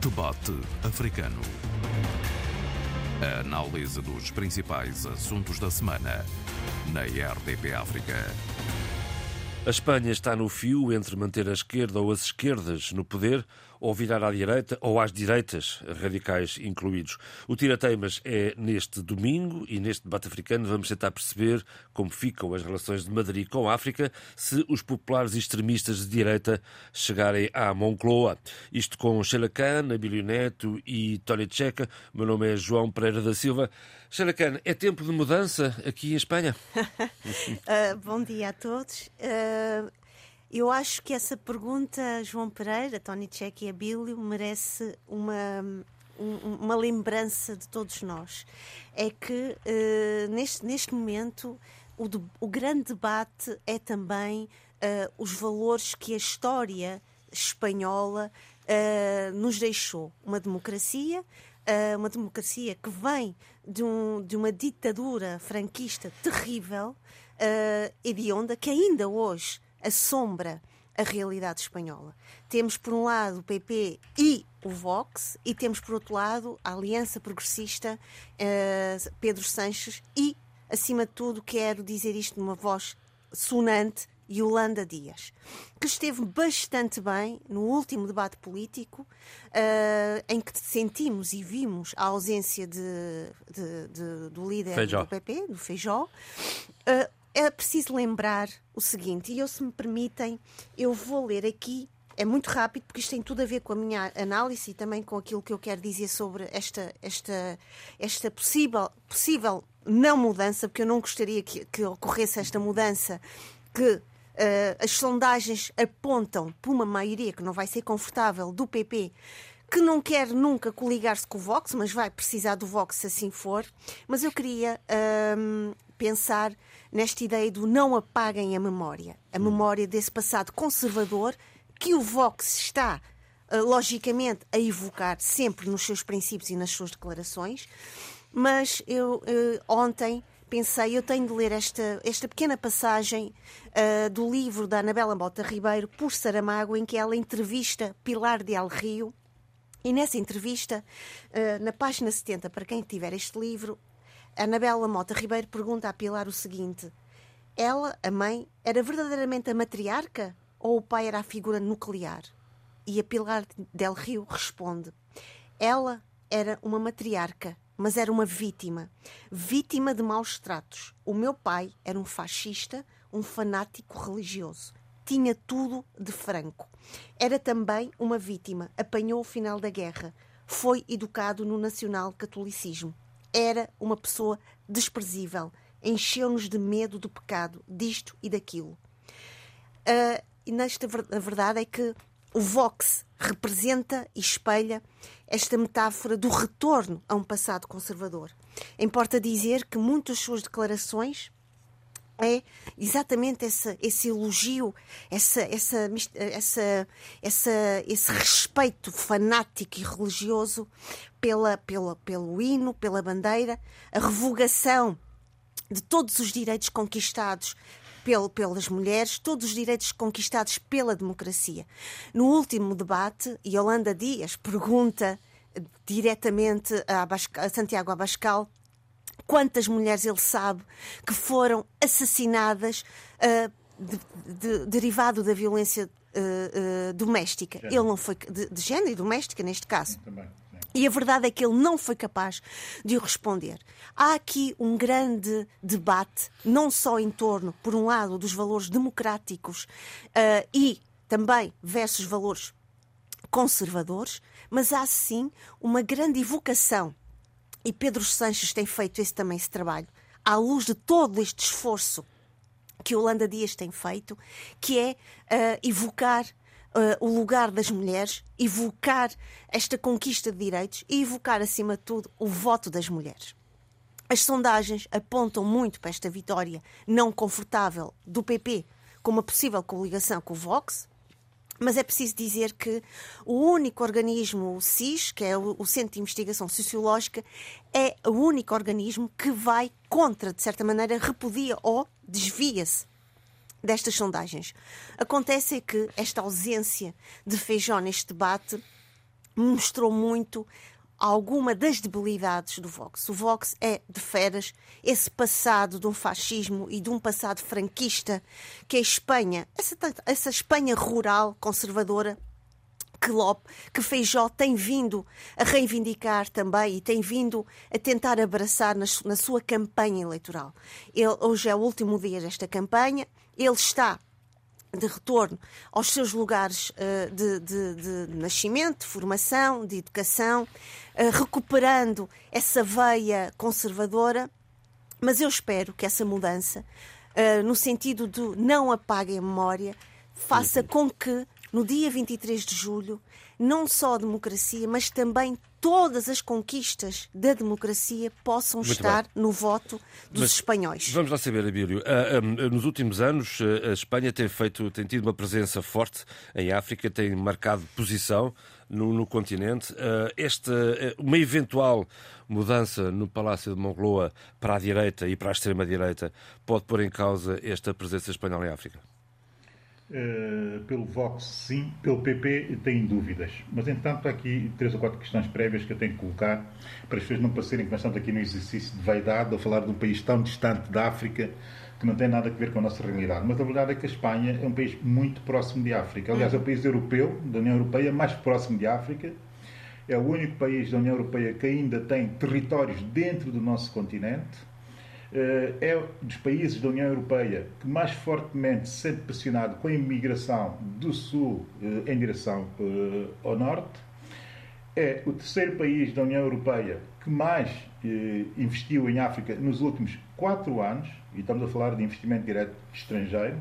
Debate Africano. A análise dos principais assuntos da semana na RDP África. A Espanha está no fio entre manter a esquerda ou as esquerdas no poder ou virar à direita ou às direitas, radicais incluídos. O Tira-Teimas é neste domingo e neste debate africano vamos tentar perceber como ficam as relações de Madrid com a África se os populares extremistas de direita chegarem à Moncloa. Isto com Sheila Khan, Abílio Neto e Tony Checa. Meu nome é João Pereira da Silva. Sheila Khan, é tempo de mudança aqui em Espanha? uh, bom dia a todos. Uh... Eu acho que essa pergunta, João Pereira, Tony Check e Abílio, merece uma, uma lembrança de todos nós. É que uh, neste, neste momento o, de, o, grande debate é também uh, os valores que a história espanhola uh, nos deixou. Uma democracia, uma democracia que vem de, um, de uma ditadura franquista terrível, uh, hedionda, que ainda hoje assombra a realidade espanhola. Temos, por um lado, o PP e o Vox, e temos, por outro lado, a Aliança Progressista, uh, Pedro Sanches, e, acima de tudo, quero dizer isto numa voz sonante, Yolanda Dias, que esteve bastante bem no último debate político, uh, em que sentimos e vimos a ausência de, de, de, do líder Feijó. do PP, do Feijó. Uh, é preciso lembrar o seguinte, e eu, se me permitem, eu vou ler aqui é muito rápido porque isto tem tudo a ver com a minha análise e também com aquilo que eu quero dizer sobre esta, esta, esta possível, possível não mudança, porque eu não gostaria que, que ocorresse esta mudança que Uh, as sondagens apontam para uma maioria que não vai ser confortável do PP, que não quer nunca coligar-se com o Vox, mas vai precisar do Vox se assim for. Mas eu queria uh, pensar nesta ideia do não apaguem a memória, a memória desse passado conservador que o Vox está, uh, logicamente, a evocar sempre nos seus princípios e nas suas declarações. Mas eu ontem pensei, eu tenho de ler esta, esta pequena passagem uh, do livro da Anabela Mota Ribeiro, por Saramago, em que ela entrevista Pilar de El Rio. E nessa entrevista, uh, na página 70, para quem tiver este livro, Anabela Mota Ribeiro pergunta a Pilar o seguinte: Ela, a mãe, era verdadeiramente a matriarca ou o pai era a figura nuclear? E a Pilar del Rio responde: Ela era uma matriarca mas era uma vítima. Vítima de maus tratos. O meu pai era um fascista, um fanático religioso. Tinha tudo de franco. Era também uma vítima. Apanhou o final da guerra. Foi educado no nacional-catolicismo. Era uma pessoa desprezível. Encheu-nos de medo do pecado, disto e daquilo. Uh, e nesta, a verdade é que o Vox representa e espelha esta metáfora do retorno a um passado conservador. Importa dizer que muitas suas declarações é exatamente esse, esse elogio, essa, essa, essa, essa, esse respeito fanático e religioso pela, pela, pelo hino, pela bandeira, a revogação de todos os direitos conquistados pelas mulheres, todos os direitos conquistados pela democracia. No último debate, Yolanda Dias pergunta diretamente a, Santiago Abascal quantas mulheres ele sabe que foram assassinadas uh, de, de, derivado da violência uh, uh, doméstica. Ele não foi de, de género e doméstica neste caso. Também. E a verdade é que ele não foi capaz de o responder. Há aqui um grande debate, não só em torno, por um lado, dos valores democráticos e também versus valores conservadores, mas há sim uma grande evocação. E Pedro Sanches tem feito esse, também esse trabalho, à luz de todo este esforço que Holanda Dias tem feito, que é uh, evocar uh, o lugar das mulheres, evocar esta conquista de direitos e evocar, acima de tudo, o voto das mulheres. As sondagens apontam muito para esta vitória não confortável do PP com uma possível coligação com o Vox, mas é preciso dizer que o único organismo, o CIS, que é o Centro de Investigação Sociológica, é o único organismo que vai contra, de certa maneira, repudia ou desvia-se destas sondagens. Acontece é que esta ausência de Feijó neste debate mostrou muito alguma das debilidades do Vox. O Vox é de feras esse passado de um fascismo e de um passado franquista que a Espanha, essa, essa Espanha rural, conservadora, que, Lop, que Feijó tem vindo a reivindicar também e tem vindo a tentar abraçar na, na sua campanha eleitoral. Ele, hoje é o último dia desta campanha, ele está de retorno aos seus lugares uh, de, de, de, nascimento, de formação, de educação, uh, recuperando essa veia conservadora. Mas eu espero que essa mudança, uh, no sentido de não apague a memória, faça uhum. com que no dia 23 de julho, não só a democracia, mas também todas as conquistas da democracia possam Muito estar bem. no voto dos mas espanhóis. Vamos lá saber, Abílio. Uh, nos últimos anos, a Espanha tem, feito, tem tido uma presença forte em África, tem marcado posição no, no continente. Uh, esta, uma eventual mudança no Palácio de Moncloa para a direita e para a extrema-direita pode pôr em causa esta presença espanhola em África? Uh, pelo Vox, sim. Pelo PP, tenho dúvidas. Mas, entanto, há aqui três ou quatro questões prévias que eu tenho que colocar para as pessoas não passarem que nós estamos aqui no exercício de vaidade ou falar de um país tão distante da África que não tem nada a ver com a nossa realidade. Mas a verdade é que a Espanha é um país muito próximo de África. Aliás, é o país europeu, da União Europeia, mais próximo de África. É o único país da União Europeia que ainda tem territórios dentro do nosso continente eh, é dos países da União Europeia que mais fortemente se sente pressionado com a imigração do Sul eh, em direção eh, ao Norte. É o terceiro país da União Europeia que mais investiu em África nos últimos quatro anos, e estamos a falar de investimento direto estrangeiro.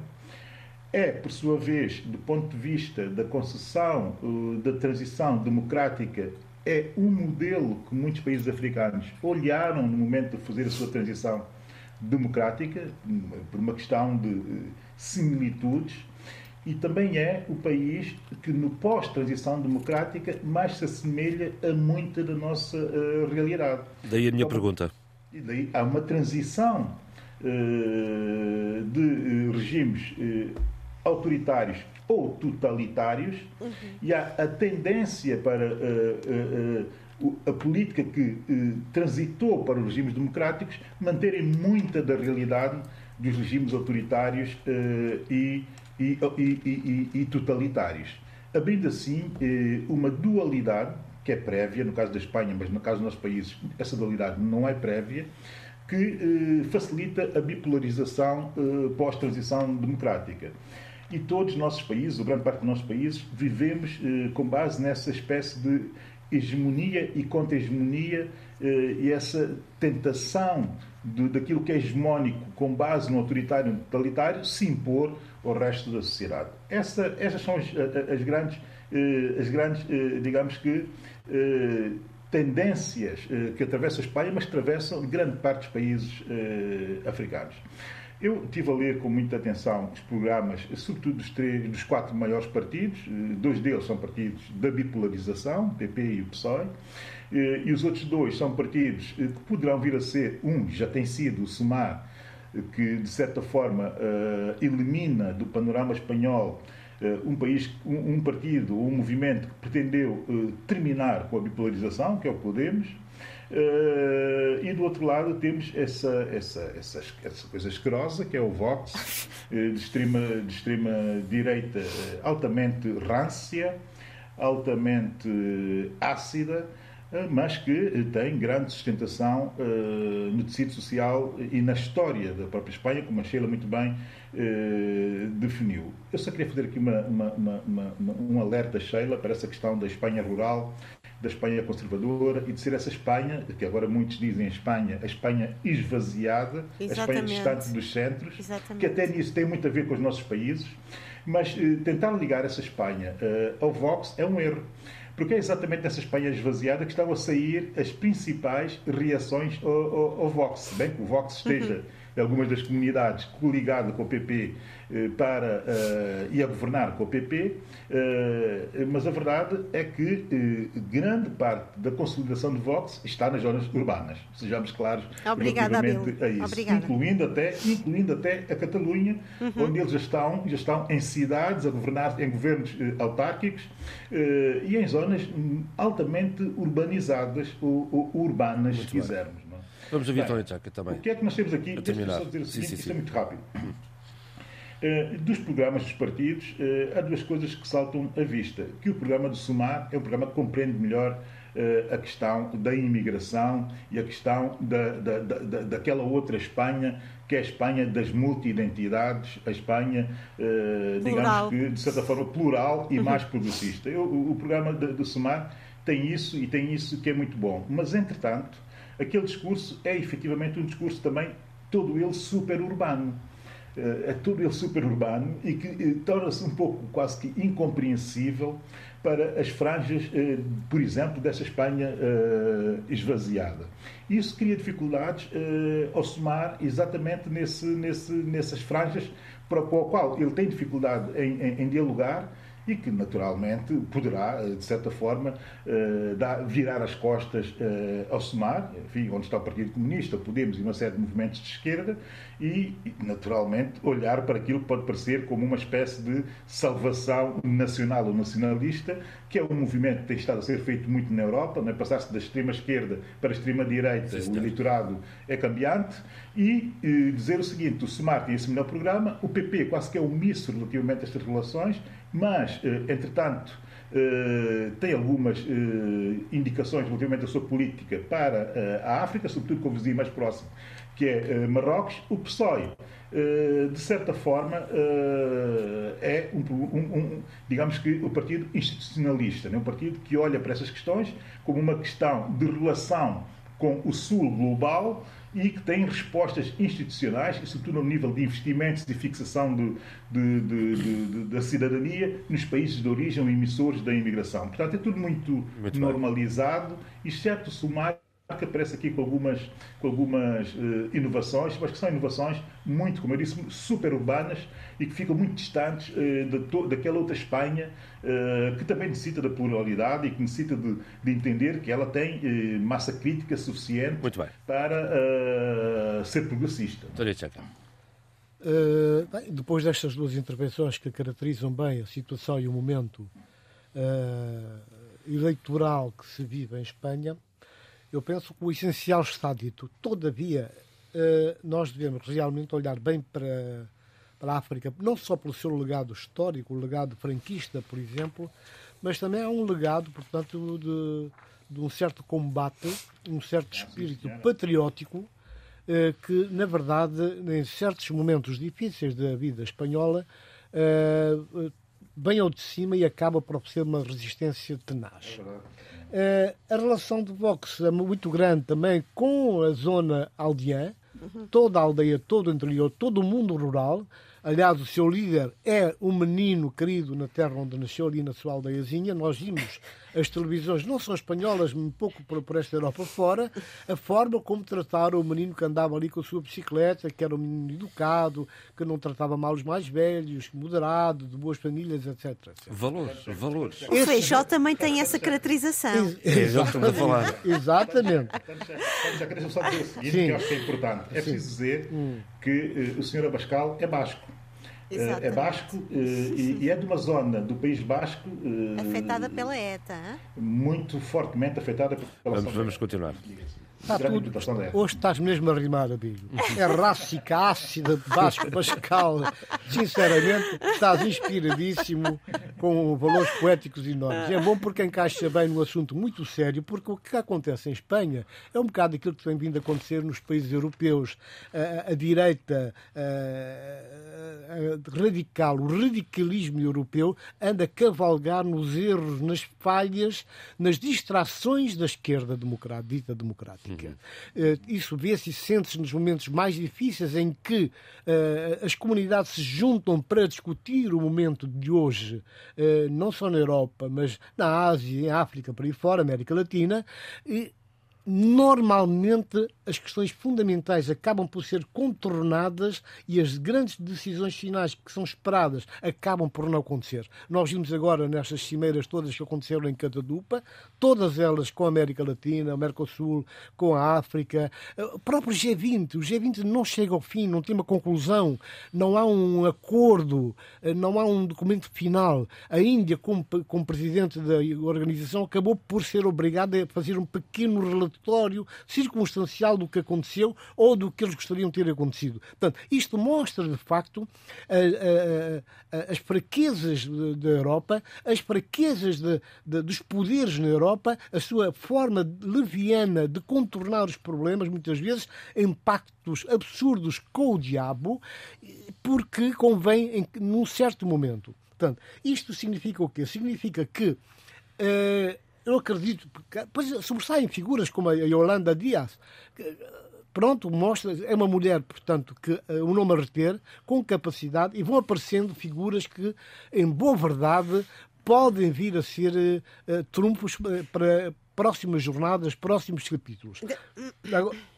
É, por sua vez, do ponto de vista da concessão da transição democrática é um modelo que muitos países africanos olharam no momento de fazer a sua transição democrática, por uma questão de eh, similitudes, e também é o país que, no pós-transição democrática, mais se assemelha a muita da nossa uh, realidade. Daí a minha então, pergunta. Daí há uma transição uh, de regimes uh, autoritários ou totalitários uhum. e há a tendência para a política que eh, transitou para os regimes democráticos manterem muita da realidade dos regimes autoritários eh, e, e, e, e, totalitários. Abrindo assim eh, uma dualidade, que é prévia, no caso da Espanha, mas no caso dos nossos países, essa dualidade não é prévia, que eh, facilita a bipolarização eh, pós-transição democrática. E todos os nossos países, ou grande parte dos nossos países, vivemos eh, com base nessa espécie de hegemonia e contra-hegemonia eh, e essa tentação de, daquilo que é hegemónico com base no autoritário e totalitário se impor ao resto da sociedade. Essa, essas são as, as grandes, eh, as grandes eh, digamos que, tendências que atravessam a Espanha, mas atravessam grande parte dos países africanos. Eu estive a ler com muita atenção os programas, sobretudo dos, três, dos quatro maiores partidos, eh, dois deles são partidos da bipolarização, o PP e o PSOE, eh, e os outros dois são partidos eh, que poderão vir a ser, um já tem sido o SUMAR, que de certa forma elimina do panorama espanhol um país, um partido, um movimento que pretendeu terminar com a bipolarização, que é o Podemos, Uh, e do outro lado temos essa, essa, essa, essa coisa asquerosa que é o Vox, uh, de, extrema, de extrema direita, uh, altamente rância, altamente ácida, mas que tem grande sustentação no tecido social e na história da própria Espanha, como a Sheila muito bem definiu. Eu só queria fazer aqui uma, uma, uma, um alerta, Sheila, para essa questão da Espanha rural da Espanha conservadora e de ser essa Espanha, que agora muitos dizem Espanha, a Espanha esvaziada, Exatamente. a Espanha distante dos centros, Exatamente. que até nisso tem muito a ver com os nossos países, mas eh, tentar ligar essa Espanha eh, ao Vox é um erro. Porque é exatamente nessa Espanha esvaziada que estão a sair as principais reações ao, ao, ao Vox. Bem que o Vox esteja uhum algumas das comunidades coligadas com o PP eh, para, uh, e a governar com o PP, uh, mas a verdade é que uh, grande parte da consolidação de Vox está nas zonas urbanas, sejamos claros Obrigada, relativamente a isso, Obrigada. incluindo até, incluindo até a Catalunha, uhum. onde eles já estão, já estão em cidades, a governar em governos autárquicos e em zonas hum, altamente urbanizadas ou, ou urbanas, Muito se quisermos. É? Vamos ouvir Tony Jaca também. O que é que nós temos aqui? Deixa-me só dizer o seguinte, sim, sim, sim. é muito rápido. Uh, dos programas dos partidos, uh, há duas coisas que saltam à vista. Que o programa do SUMAR é um programa que compreende melhor uh, a questão da imigração e a questão da, da, da, daquela outra Espanha, que é a Espanha das multi-identidades, a Espanha, digamos que, de certa forma, plural e mais progressista. Eu, o, o, programa do SUMAR tem isso e tem isso que é muito bom. Mas, entretanto, aquele discurso é efetivamente um discurso também, todo ele super urbano é todo ele superurbano e que eh, torna-se um pouco quase que incompreensível para as franjas, eh, por exemplo, dessa Espanha esvaziada. Isso cria dificuldades ao somar exatamente nesse, nesse, nessas franjas para o qual ele tem dificuldade em, em, em dialogar e que naturalmente poderá, eh, de certa forma, eh, virar as costas eh, ao SEMAR, enfim, onde está o Partido Comunista, Podemos e uma série de movimentos de esquerda, e, naturalmente, olhar para aquilo que pode parecer como uma espécie de salvação nacional ou nacionalista, que é um movimento que tem estado a ser feito muito na Europa, não é? passar-se da extrema-esquerda para a extrema-direita, o eleitorado é cambiante, e dizer o seguinte, o SEMAR tem esse melhor programa, o PP quase que é omisso relativamente a estas relações, mas, eh, entretanto, eh, tem algumas eh, indicações relativamente à sua política para a África, sobretudo com o vizinho mais próximo, que é Marrocos. O PSOE, de certa forma, é um, um, um, digamos que o partido institucionalista, né? um partido que olha para essas questões como uma questão de relação com o sul global e que tem respostas institucionais, e sobretudo no nível de investimentos e fixação de, de, de, da cidadania nos países de origem ou emissores da imigração. Portanto, é tudo muito, muito normalizado, exceto o Sumário que aparece aqui com algumas, com algumas uh, inovações, mas que são inovações muito, como eu disse, super urbanas e que ficam muito distantes uh, de daquela outra Espanha uh, que também necessita da pluralidade e que necessita de, de entender que ela tem massa crítica suficiente para ser progressista. Bem, depois destas duas intervenções que caracterizam bem a situação e o momento eleitoral que se vive em Espanha, eu penso que o essencial está dito. Todavia, eh, nós devemos realmente olhar bem para, para a África, não só pelo seu legado histórico, o legado franquista, por exemplo, mas também há um legado, portanto, de, de um certo combate, um certo espírito patriótico, eh, que, na verdade, em certos momentos difíceis da vida espanhola, eh, vem ao de cima e acaba por ser uma resistência tenaz. É a relação de Vox é muito grande também com a zona aldeã, uhum. toda a aldeia, todo o interior, todo o mundo rural. Aliás, o seu líder é um menino querido na terra onde nasceu, ali na sua aldeiazinha. Nós vimos as televisões, não são espanholas, um pouco por, por esta Europa fora, a forma como trataram o menino que andava ali com a sua bicicleta, que era um menino educado, que não tratava mal os mais velhos, moderado, de boas famílias, etc. etc. Valores, valores. O Feijó também tem essa caracterização. É, estamos a falar. Exatamente. Já queria só dizer o seguinte, Sim. que eu acho que é importante. É preciso dizer hum. que uh, o senhor Abascal é basco. Exatamente. é basco e, e, é de uma zona do País Basco afetada pela ETA. Hein? Muito fortemente afetada pela Vamos, vamos continuar. Está tudo, hoje estás mesmo a rimar, amigo. É rássica, ácida, Vasco Pascal. Sinceramente, estás inspiradíssimo com valores poéticos enormes. É bom porque encaixa bem no assunto muito sério, porque o que acontece em Espanha é um bocado aquilo que tem vindo a acontecer nos países europeus. A, a direita a, a radical, o radicalismo europeu anda a cavalgar nos erros, nas falhas, nas distrações da esquerda democrática, dita democrática. Uhum. Isso vê-se e sente-se nos momentos mais difíceis em que uh, as comunidades se juntam para discutir o momento de hoje, uh, não só na Europa, mas na Ásia, em África, por aí fora, América Latina, e normalmente as questões fundamentais acabam por ser contornadas e as grandes decisões finais que são esperadas acabam por não acontecer. Nós vimos agora nestas cimeiras todas que aconteceram em Catadupa, todas elas com a América Latina, o Mercosul, com a África, o próprio G20. O G20 não chega ao fim, não tem uma conclusão, não há um acordo, não há um documento final. A Índia, como, como presidente da organização, acabou por ser obrigada a fazer um pequeno relatório circunstancial do que aconteceu ou do que eles gostariam de ter acontecido. Portanto, isto mostra, de facto, a, a, a, as fraquezas da Europa, as fraquezas de, de, dos poderes na Europa, a sua forma leviana de contornar os problemas, muitas vezes, em pactos absurdos com o diabo, porque convém em, num certo momento. Portanto, isto significa o quê? Significa que uh, eu acredito, pois sobressaem figuras como a Yolanda Dias, pronto, mostra, é uma mulher, portanto, que o um nome a reter, com capacidade, e vão aparecendo figuras que, em boa verdade, podem vir a ser uh, trunfos para, próximas jornadas, próximos capítulos. De...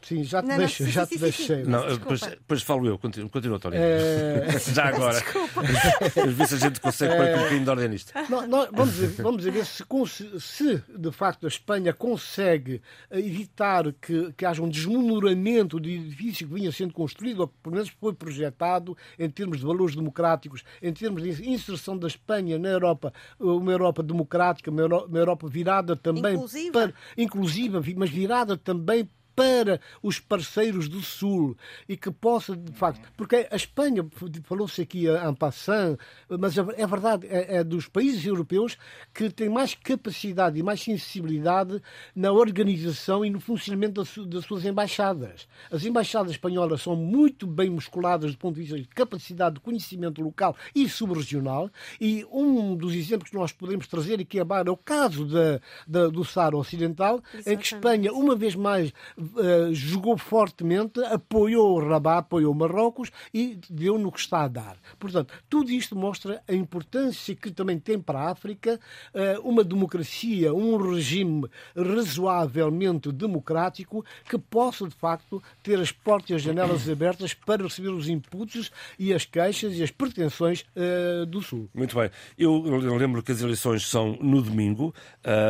sim, já te, não, deixo, não, já sim, te sim, deixei. Sim, não, depois, depois falo eu, continua, continua António. É... já agora. Ver se a gente consegue é... pôr um bocadinho de ordem nisto. Não, não, vamos, ver, vamos ver se, se, de facto a Espanha consegue evitar que, que haja um desmonoramento do edifício que vinha sendo construído, ou que pelo menos foi projetado em termos de valores democráticos, em termos de inserção da Espanha na Europa, uma Europa democrática, uma Europa virada também. Inclusive para, inclusiva, mas virada também para os parceiros do Sul e que possa, de facto, porque a Espanha, falou-se aqui em passant, mas é, é verdade, é, é, dos países europeus que tem mais capacidade e mais sensibilidade na organização e no funcionamento das, das suas embaixadas. As embaixadas espanholas são muito bem musculadas do ponto de vista de capacidade de conhecimento local e subregional e um dos exemplos que nós podemos trazer aqui abaixo é o caso da, da do Saara Ocidental, Exatamente. em que Espanha, uma vez mais, uh, jogou fortemente, apoiou o Rabat, apoiou Marrocos e deu no que está a dar. Portanto, tudo isto mostra a importância que também tem para a África uh, uma democracia, um regime razoavelmente democrático que possa, de facto, ter as portas e as janelas abertas para receber os inputs e as queixas e as pretensões uh, do Sul. Muito bem. Eu, eu, lembro que as eleições são no domingo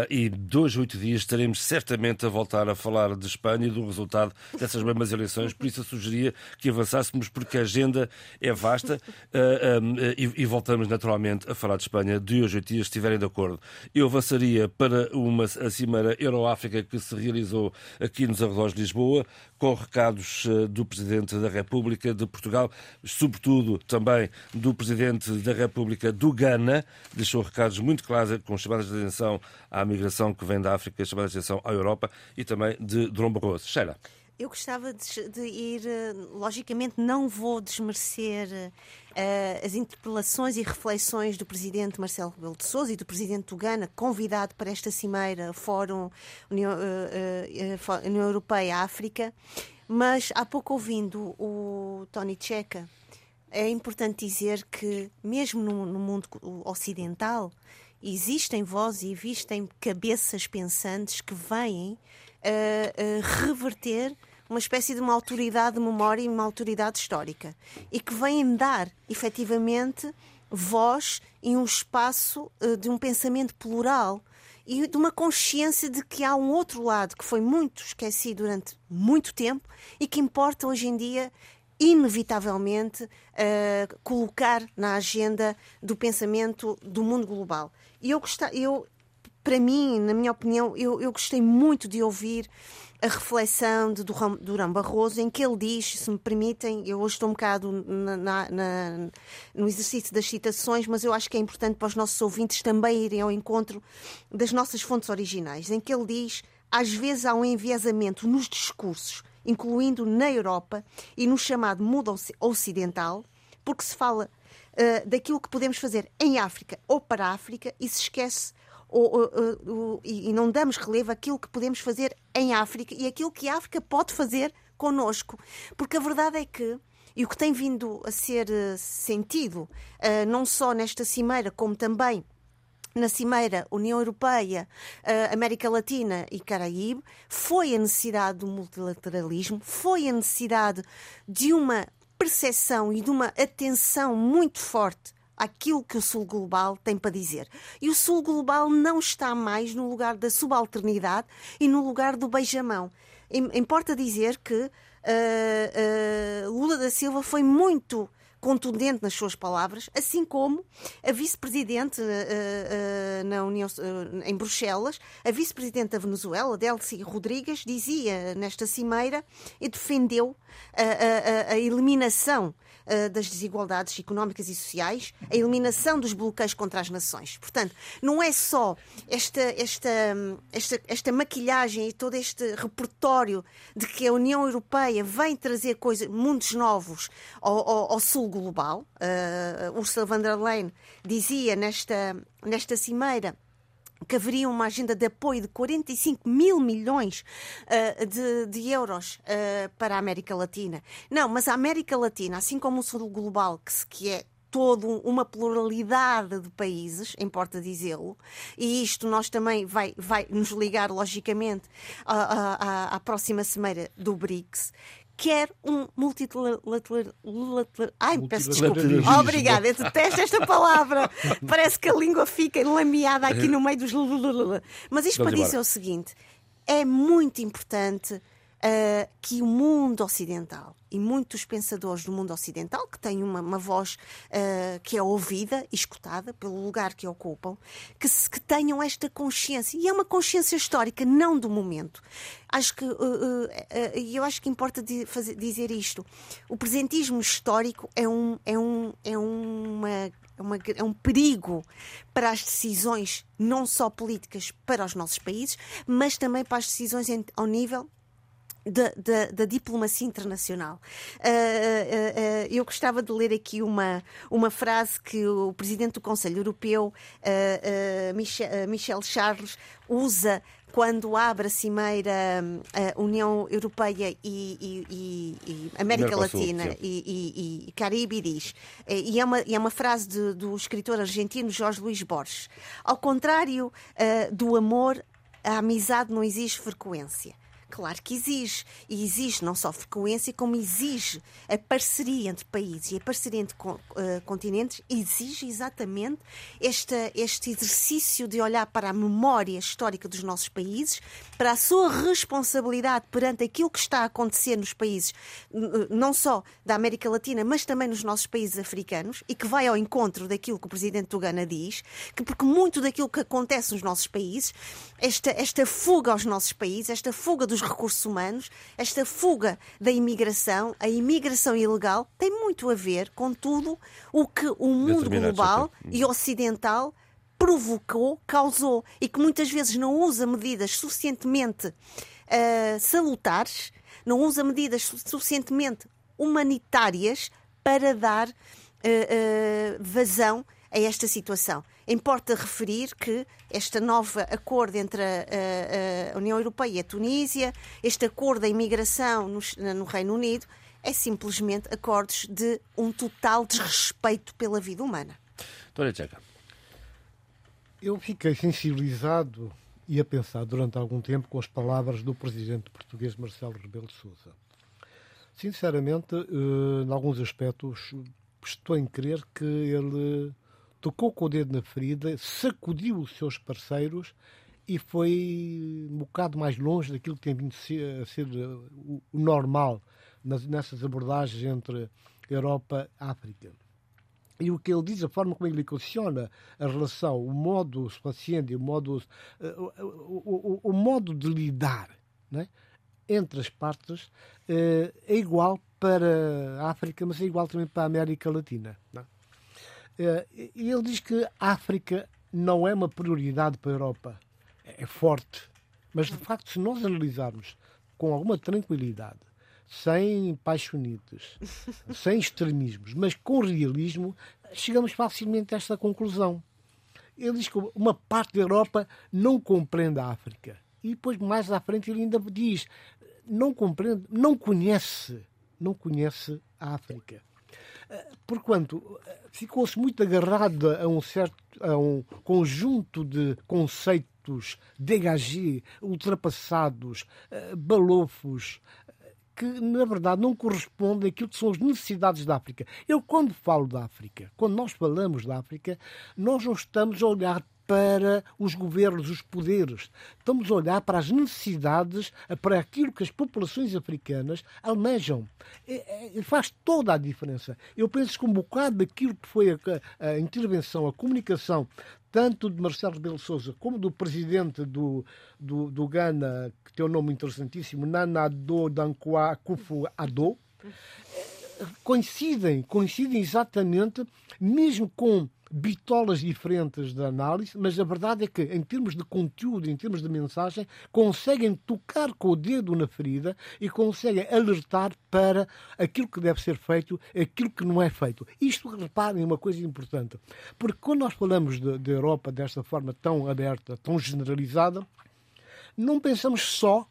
e dois, oito dias estaremos certamente a voltar a falar de Espanha do resultado dessas mesmas eleições, por isso eu sugeria que avançássemos, porque a agenda é vasta uh, um, e, e, voltamos naturalmente a falar de Espanha de hoje a dias, se estiverem de acordo. Eu avançaria para uma a Cimeira Euroáfrica que se realizou aqui nos arredores de Lisboa, com recados uh, do Presidente da República de Portugal, sobretudo também do Presidente da República do Ghana, deixou recados muito claros com chamadas de atenção à migração que vem da África, chamadas de atenção à Europa e também de Dom. Sheila. Eu gostava de, de, ir, eh, logicamente, não vou desmerecer uh, as interpelações e reflexões do presidente Marcelo Rebelo de Sousa e do presidente do convidado para esta cimeira Fórum União, uh, uh, União Europeia-África, mas há pouco ouvindo o Tony Checa, é importante dizer que, mesmo no, no mundo ocidental, existem vozes e existem cabeças pensantes que vêm reverter uma espécie de uma autoridade de memória e uma autoridade histórica e que vêm dar, efetivamente, voz e um espaço uh, de um pensamento plural e de uma consciência de que há um outro lado que foi muito esquecido durante muito tempo e que importa hoje em dia inevitavelmente uh, colocar na agenda do pensamento do mundo global. E eu, gostava, eu para mim, na minha opinião, eu, eu gostei muito de ouvir a reflexão de Durão Barroso, em que ele diz, se me permitem, eu hoje estou um bocado na, na, na, no exercício das citações, mas eu acho que é importante para os nossos ouvintes também irem ao encontro das nossas fontes originais, em que ele diz, às vezes há um enviesamento nos discursos, incluindo na Europa e no chamado mundo ocidental, porque se fala uh, daquilo que podemos fazer em África ou para a África e se esquece ou, ou, ou, e não damos relevo àquilo que podemos fazer em África e aquilo que a África pode fazer connosco. Porque a verdade é que e o que tem vindo a ser uh, sentido, uh, não só nesta cimeira, como também na Cimeira União Europeia, uh, América Latina e Caraíbe, foi a necessidade do multilateralismo, foi a necessidade de uma percepção e de uma atenção muito forte àquilo que o Sul Global tem para dizer. E o Sul Global não está mais no lugar da subalternidade e no lugar do beijamão. Importa dizer que uh, uh, Lula da Silva foi muito contundente nas suas palavras, assim como a vice-presidente uh, uh, na União, uh, em Bruxelas, a vice-presidente da Venezuela, Delcy Rodrigues, dizia nesta cimeira e defendeu a, a, a eliminação uh, das desigualdades económicas e sociais, a eliminação dos bloqueios contra as nações. Portanto, não é só esta, esta, esta, esta maquilhagem e todo este repertório de que a União Europeia vem trazer coisas, mundos novos ao, ao, ao sul global. Uh, Ursula von der Leyen dizia nesta, nesta cimeira que haveria uma agenda de apoio de 45 mil milhões uh, de, de, euros uh, para a América Latina. Não, mas a América Latina, assim como o Sul Global, que, que é toda uma pluralidade de países, importa dizê-lo, e isto nós também vai, vai nos ligar, logicamente, à, à, à próxima semana do BRICS, quer um multilateral. Ai, peço desculpa. Obrigada, eu detesto esta palavra. Parece que a língua fica lameada aqui no meio dos. Mas isto para dizer o seguinte: é muito importante uh, que o mundo ocidental e muitos pensadores do mundo ocidental, que têm uma, uma voz uh, que é ouvida e escutada pelo lugar que ocupam, que, se, que tenham esta consciência. E é uma consciência histórica, não do momento. Acho que, uh, uh, eu acho que importa fazer, dizer isto. O presentismo histórico é um, é um, é uma é, uma, é, um perigo para as decisões, não só políticas para os nossos países, mas também para as decisões ao nível da, da, da, diplomacia internacional. Uh, uh, uh, eu gostava de ler aqui uma, uma frase que o presidente do Conselho Europeu, Michel, Michel, Charles, usa quando abre a cimeira União Europeia e, e, e, e América Latina e, Caribe e diz, e é uma, é uma frase de, do escritor argentino Jorge Luís Borges, ao contrário do amor, a amizade não exige frequência. Claro que exige. E exige não só frequência, como exige a parceria entre países e a parceria entre uh, continentes, exige exatamente esta, este exercício de olhar para a memória histórica dos nossos países, para a sua responsabilidade perante aquilo que está a acontecer nos países, não só da América Latina, mas também nos nossos países africanos, e que vai ao encontro daquilo que o presidente do Ghana diz, que porque muito daquilo que acontece nos nossos países, esta, esta fuga aos nossos países, esta fuga dos dos recursos humanos, esta fuga da imigração, a imigração ilegal, tem muito a ver com tudo o que o mundo global e ocidental provocou, causou e que muitas vezes não usa medidas suficientemente uh, salutares, não usa medidas suficientemente humanitárias para dar uh, uh, vazão a esta situação. Importa referir que este novo acordo entre a, a, a União Europeia e a Tunísia, este acordo da imigração no, no Reino Unido, é simplesmente acordos de um total desrespeito pela vida humana. Dona Tcheca. Eu fiquei sensibilizado e a pensar durante algum tempo com as palavras do presidente português Marcelo Rebelo de Sousa. Sinceramente, eh, em alguns aspectos, estou em crer que ele tocou com o dedo na ferida, sacudiu os seus parceiros e foi um bocado mais longe daquilo que tem vindo a ser o normal nessas abordagens entre Europa e África. E o que ele diz, a forma como ele equaciona a relação, o modo paciente, o modo, eh, o, o, o, modo de lidar né, entre as partes é igual para a África, mas é igual também para a América Latina. Não é? Eh, e ele diz que a África não é uma prioridade para a Europa. É forte. Mas, de facto, se nós analisarmos com alguma tranquilidade, sem paixonites, sem extremismos, mas com realismo, chegamos facilmente a esta conclusão. Ele diz que uma parte da Europa não compreende a África. E depois, mais à frente, ele ainda diz não compreende, não conhece, não conhece a África. Porquanto ficou-se muito agarrada a um certo a um conjunto de conceitos dégagés, ultrapassados, balofos, que, na verdade, não correspondem àquilo que são as necessidades da África. Eu, quando falo da África, quando nós falamos da África, nós não estamos a olhar para os governos, os poderes. Estamos a olhar para as necessidades, para aquilo que as populações africanas almejam. E, e faz toda a diferença. Eu penso que um bocado daquilo que foi a, intervenção, a comunicação, tanto de Marcelo Rebelo Souza como do presidente do, do, do Ghana, que tem um nome interessantíssimo, Nana Addo Dankwa Akufo-Addo, coincidem, coincidem exatamente, mesmo com bitolas diferentes de análise, mas a verdade é que, em termos de conteúdo, em termos de mensagem, conseguem tocar com o dedo na ferida e conseguem alertar para aquilo que deve ser feito, aquilo que não é feito. Isto, reparem, é uma coisa importante, porque quando nós falamos de, de Europa desta forma tão aberta, tão generalizada, não pensamos só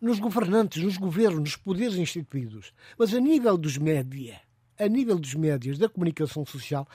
nos governantes, nos governos, nos poderes instituídos, mas a nível dos média a nível dos médias da comunicação social,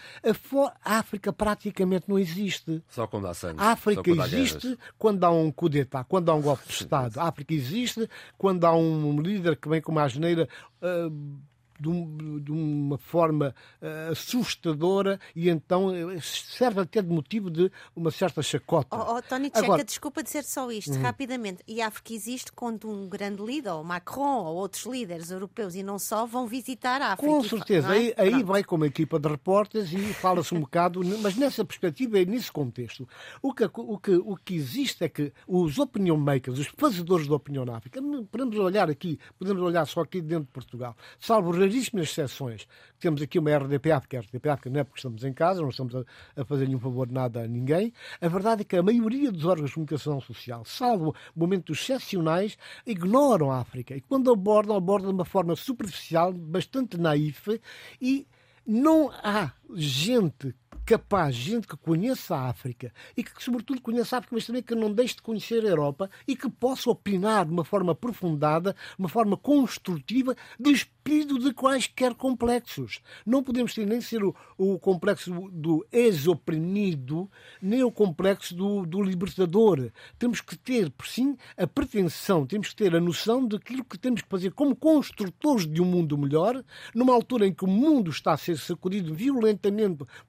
a, África praticamente não existe. Só quando há sangue. A África quando existe quando há um coup d'etat, quando há um golpe de Estado. A África existe quando há um líder que vem com uma asneira uh, de, um, de uma forma uh, assustadora e então serve até de motivo de uma certa chacota. Oh, oh Tony Checa, Agora, desculpa dizer só isto uhum. rapidamente. E a África existe quando um grande líder, ou Macron, ou outros líderes europeus e não só, vão visitar a África. Com certeza. É? Aí, aí vai com uma equipa de repórteres e fala-se um bocado, mas nessa perspectiva e nesse contexto. O que, o, que, o que existe é que os opinion makers, os fazedores de opinião na África, podemos olhar aqui, podemos olhar só aqui dentro de Portugal, salvo raríssimas exceções. Temos aqui uma RDP África, a RDP África não é porque estamos em casa, não estamos a, a fazer nenhum favor nada a ninguém. A verdade é que a maioria dos órgãos de comunicação social, salvo momentos excepcionais, ignoram a África. E quando abordam, abordam de uma forma superficial, bastante naif e não há gente capaz, gente que conheça a África e que, sobretudo, conheça a África, mas também que não deixe de conhecer a Europa e que possa opinar de uma forma aprofundada, de uma forma construtiva, despido de quaisquer complexos. Não podemos ter nem ser o, o complexo do ex-oprimido, nem o complexo do, do libertador. Temos que ter, por sim, a pretensão, temos que ter a noção daquilo que temos que fazer como construtores de um mundo melhor, numa altura em que o mundo está a ser sacudido violentamente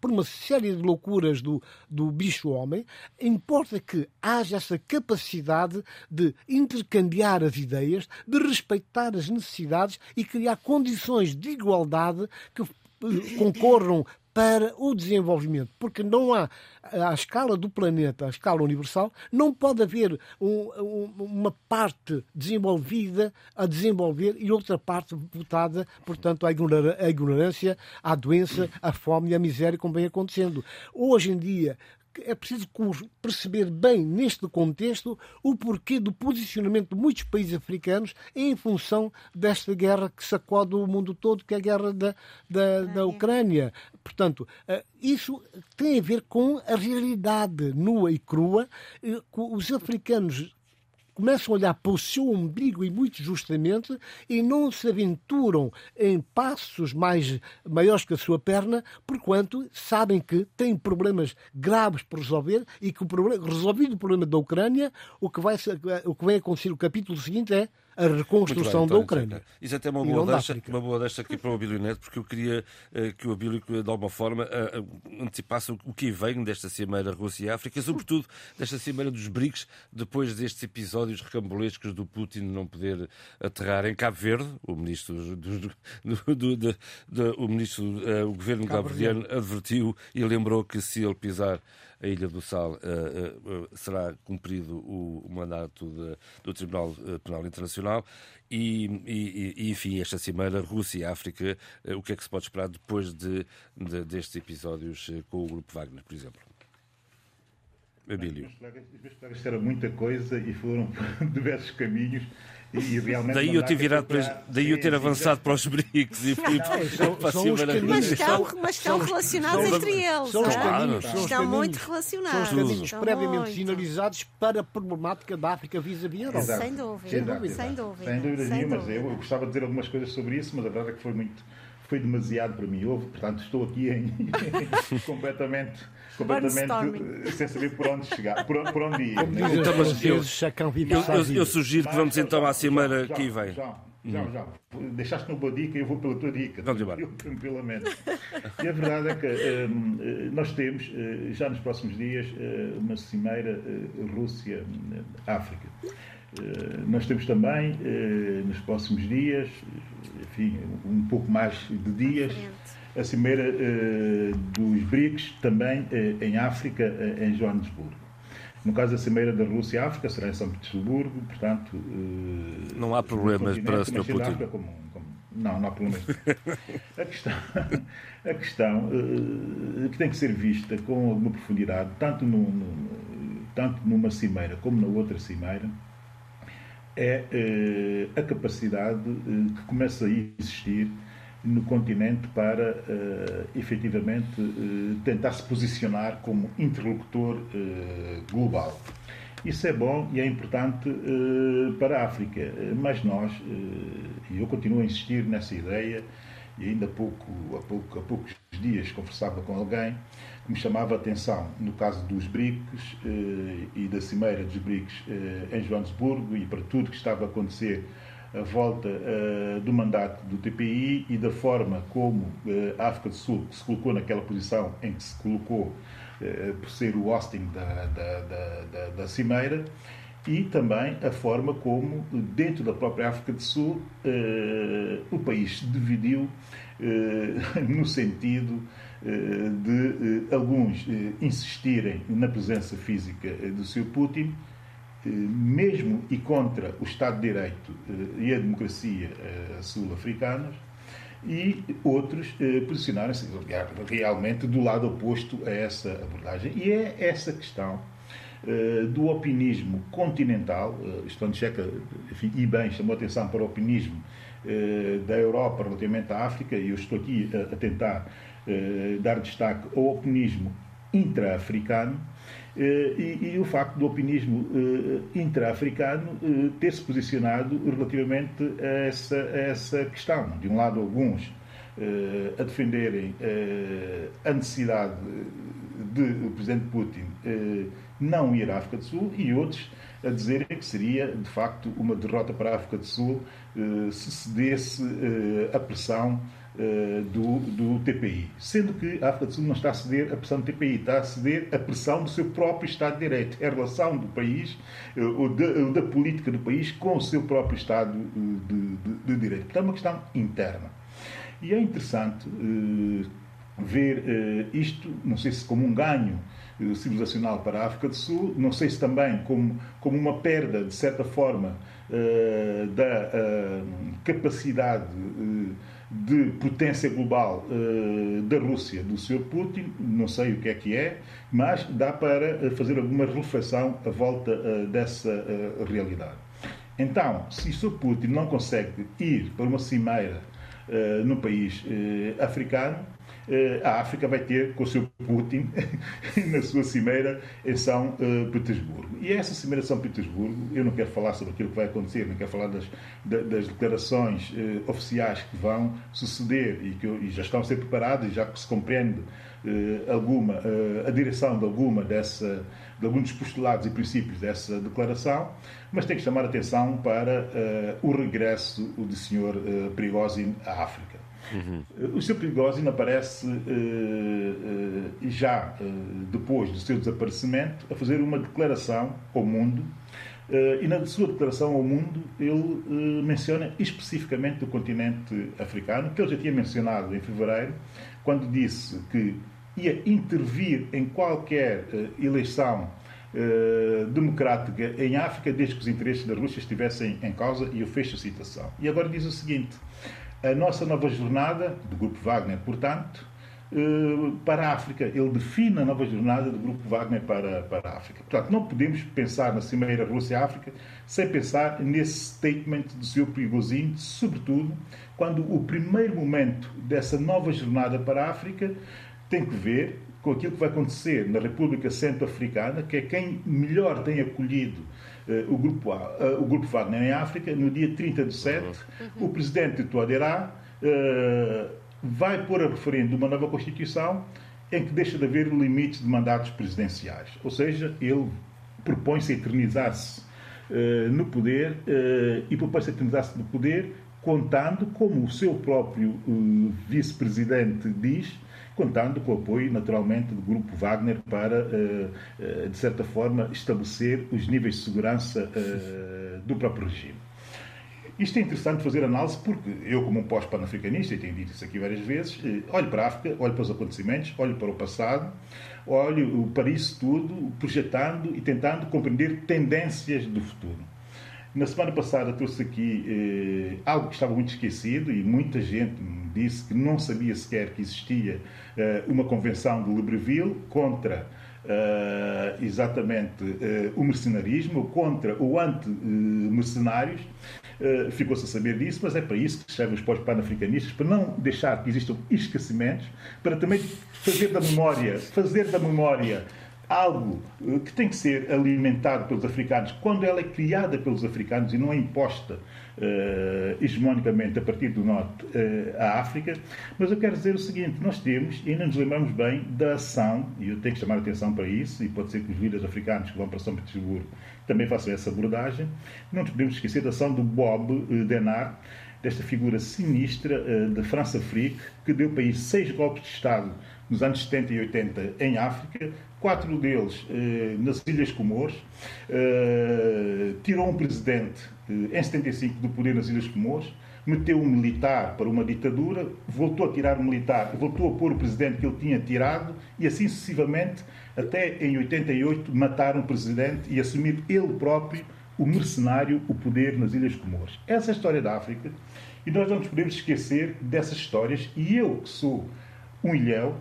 por uma série de loucuras do, do bicho-homem, importa que haja essa capacidade de intercambiar as ideias, de respeitar as necessidades e criar condições de igualdade que eh, concorram para o desenvolvimento, porque não há, à escala do planeta, à escala universal, não pode haver um, um, uma parte desenvolvida a desenvolver e outra parte votada, portanto, à ignorância, à doença, à fome e à miséria, como vem acontecendo. Hoje em dia, é preciso perceber bem neste contexto o porquê do posicionamento de muitos países africanos em função desta guerra que sacode o mundo todo, que é a guerra da, da, da Ucrânia. Portanto, eh, isso tem a ver com a realidade nua e crua. Eh, os africanos começam a olhar para o seu umbigo e muito justamente e não se aventuram em passos mais maiores que a sua perna, porquanto sabem que têm problemas graves por resolver e que o problema, resolvido o problema da Ucrânia, o que vai o que vem acontecer o capítulo seguinte é a reconstrução bem, da Ucrânia. Isso é até uma boa, deixa, uma boa deixa aqui para o Abílio Neto, porque eu queria uh, que o Abílio, de alguma forma, uh, antecipasse o que vem desta Cimeira Rússia e África, sobretudo desta Cimeira dos BRICS, depois destes episódios recambolescos do Putin não poder aterrar em Cabo Verde. O ministro do, do, do, do, do o ministro, o governo cabo-verdiano advertiu e lembrou que se ele pisar a Ilha do Sal uh, uh, será cumprido o, mandato de, do Tribunal Penal Internacional e, e, e, enfim, esta cimeira Rússia África, uh, o que é que se pode esperar depois de, de destes episódios com o Grupo Wagner, por exemplo? Abílio. Os meus colegas disseram muita coisa e foram por diversos caminhos e realmente daí eu ter virado para, daí eu ter avançado para os BRICS e fui para cima mas estão, mas estão relacionados entre eles. São os caminhos, são estão muito relacionados. São os caminhos previamente sinalizados para a problemática da África vis-à-vis Europa. Sem dúvida, sem dúvida. Sem dúvida nenhuma, eu gostava de dizer algumas coisas sobre isso, mas a verdade é que foi muito foi demasiado para mim. Houve, portanto, estou aqui em, completamente, completamente sem saber por onde chegar, por, por onde ir. Né? Então, mas eu, eu, eu, sugiro que vamos então à cimeira que aí vem. Já, já. Deixaste uma boa dica e eu vou pela tua dica. Vamos embora. Tranquilamente. E a verdade é que um, nós temos, uh, já nos próximos dias, uh, uma cimeira uh, Rússia-África. nós temos também, nos próximos dias, enfim, um pouco mais de dias, a cimeira dos BRICS, também em África, em Joanesburgo. No caso da Cimeira da Rússia e África, será em São Petersburgo, portanto. Eh, não há problemas para o Sr. Putin. Como, como, não, não há problemas. a questão, a questão que tem que ser vista com alguma profundidade, tanto, no, no, tanto numa cimeira como na outra cimeira, é a capacidade que começa a existir no continente para uh, efetivamente uh, tentar se posicionar como interlocutor uh, global. Isso é bom e é importante uh, para a África, mas nós, e eu continuo a insistir nessa ideia, e ainda há, pouco, há, pouco, há poucos dias conversava com alguém que me chamava a atenção no caso dos BRICS e da Cimeira dos BRICS em Joanesburgo e para tudo que estava a acontecer a volta uh, do mandato do TPI e da forma como uh, a África do Sul se colocou naquela posição em que se colocou uh, por ser o hosting da, da, da, da, Cimeira e também a forma como, dentro da própria África do Sul, o país se dividiu no sentido de alguns insistirem na presença física do seu Putin mesmo e contra o Estado de Direito eh, e a democracia eh, sul-africanas, e outros posicionarem-se realmente do lado oposto a essa abordagem. E é essa questão do opinismo continental, Estão Checa, enfim, e bem, chamou atenção para o opinismo da Europa relativamente à África, e eu estou aqui a tentar dar destaque ao opinismo intra-africano, eh, e, e, o facto do alpinismo uh, intra-africano uh, ter se posicionado relativamente a essa, a essa questão. De um lado, alguns uh, a defenderem a necessidade de o presidente Putin não ir à África do Sul e outros a dizerem que seria, de facto, uma derrota para a África do Sul se cedesse a pressão eh, do, do TPI. Sendo que a África do Sul não está a ceder a pressão do TPI, está a ceder a pressão do seu próprio Estado de Direito. A relação do país, eh, ou da, da política do país com o seu próprio Estado eh, de, de, de Direito. Portanto, é uma questão interna. E é interessante ver isto, não sei se como um ganho civilizacional para a África do Sul, não sei se também como, como uma perda, de certa forma, da capacidade de potência global uh, da Rússia, do Sr. Putin, não sei o que é que é, mas dá para uh, fazer alguma reflexão à volta uh, dessa realidade. Então, se o Sr. Putin não consegue ir para uma cimeira no país africano, eh, a África vai ter com o seu Putin na sua cimeira em São eh, Petersburgo. E essa cimeira de São Petersburgo, eu não quero falar sobre aquilo que vai acontecer, não quero falar das, das declarações eh, oficiais que vão suceder e que e já estão a ser preparadas, já que se compreende alguma, a direção de alguma dessa, de alguns dos postulados e princípios dessa declaração, mas tem que chamar atenção para o regresso do Sr. Prigozhin à África. Uhum. O Sr. Prigozhin aparece uh, uh, já uh, depois do seu desaparecimento a fazer uma declaração ao mundo e na sua declaração ao mundo ele menciona especificamente o continente africano, que ele já tinha mencionado em fevereiro, quando disse que ia intervir em qualquer eleição democrática em África desde que os interesses da Rússia estivessem em causa e eu fecho a citação. E agora diz o seguinte: a nossa nova jornada, do Grupo Wagner, portanto, eh, para a África. Ele define a nova jornada do Grupo Wagner para, para a África. Portanto, não podemos pensar na Cimeira Rússia-África sem pensar nesse statement do Sr. Prigozhin, sobretudo quando o primeiro momento dessa nova jornada para a África tem que ver com aquilo que vai acontecer na República Centro-Africana, que é quem melhor tem acolhido o, grupo, uh, o Grupo Wagner em África, no dia 30 de 7, uhum. o presidente Touadéra uh, vai pôr a referendo uma nova Constituição em que deixa de haver limites de mandatos presidenciais. Ou seja, ele propõe-se a eternizar-se uh, no poder uh, e propõe-se eternizar-se no poder contando, como o seu próprio vice-presidente diz, contando com o apoio, naturalmente, do Grupo Wagner para, de certa forma, estabelecer os níveis de segurança do próprio regime. Isto é interessante fazer análise porque eu, como um pós-panafricanista, e tenho dito isso aqui várias vezes, eh, olho para a África, olho para os acontecimentos, olho para o passado, olho para isso tudo, projetando e tentando compreender tendências do futuro. Na semana passada trouxe aqui eh, algo que estava muito esquecido e muita gente me disse que não sabia sequer que existia eh, uma convenção de Libreville contra Uh, exatamente uh, o mercenarismo, contra o anti-mercenários. Uh, Ficou-se a saber disso, mas é para isso que servem os pós-panafricanistas, para não deixar que existam esquecimentos, para também fazer da memória, fazer da memória algo que tem que ser alimentado pelos africanos quando ela é criada pelos africanos e não é imposta uh, hegemonicamente a partir do norte uh, à África. Mas eu quero dizer o seguinte: nós temos, e ainda nos lembramos bem da ação, e eu tenho que chamar a atenção para isso, e pode ser que os líderes africanos que vão para São Petersburgo também façam essa abordagem. Não nos podemos esquecer da ação do Bob eh, Denard, desta figura sinistra uh, de França-Afrique, que deu país seis golpes de Estado nos anos 70 e 80 em África, quatro deles eh, nas Ilhas Comores, eh, tirou um presidente eh, em 75 do poder nas Ilhas Comores, meteu um militar para uma ditadura, voltou a tirar o militar, voltou a pôr o presidente que ele tinha tirado e assim sucessivamente, até em 88 matar um presidente e assumir ele próprio o mercenário, o poder nas Ilhas Comores. Essa é a história da África e nós não nos podemos esquecer dessas histórias e eu que sou um ilhéu,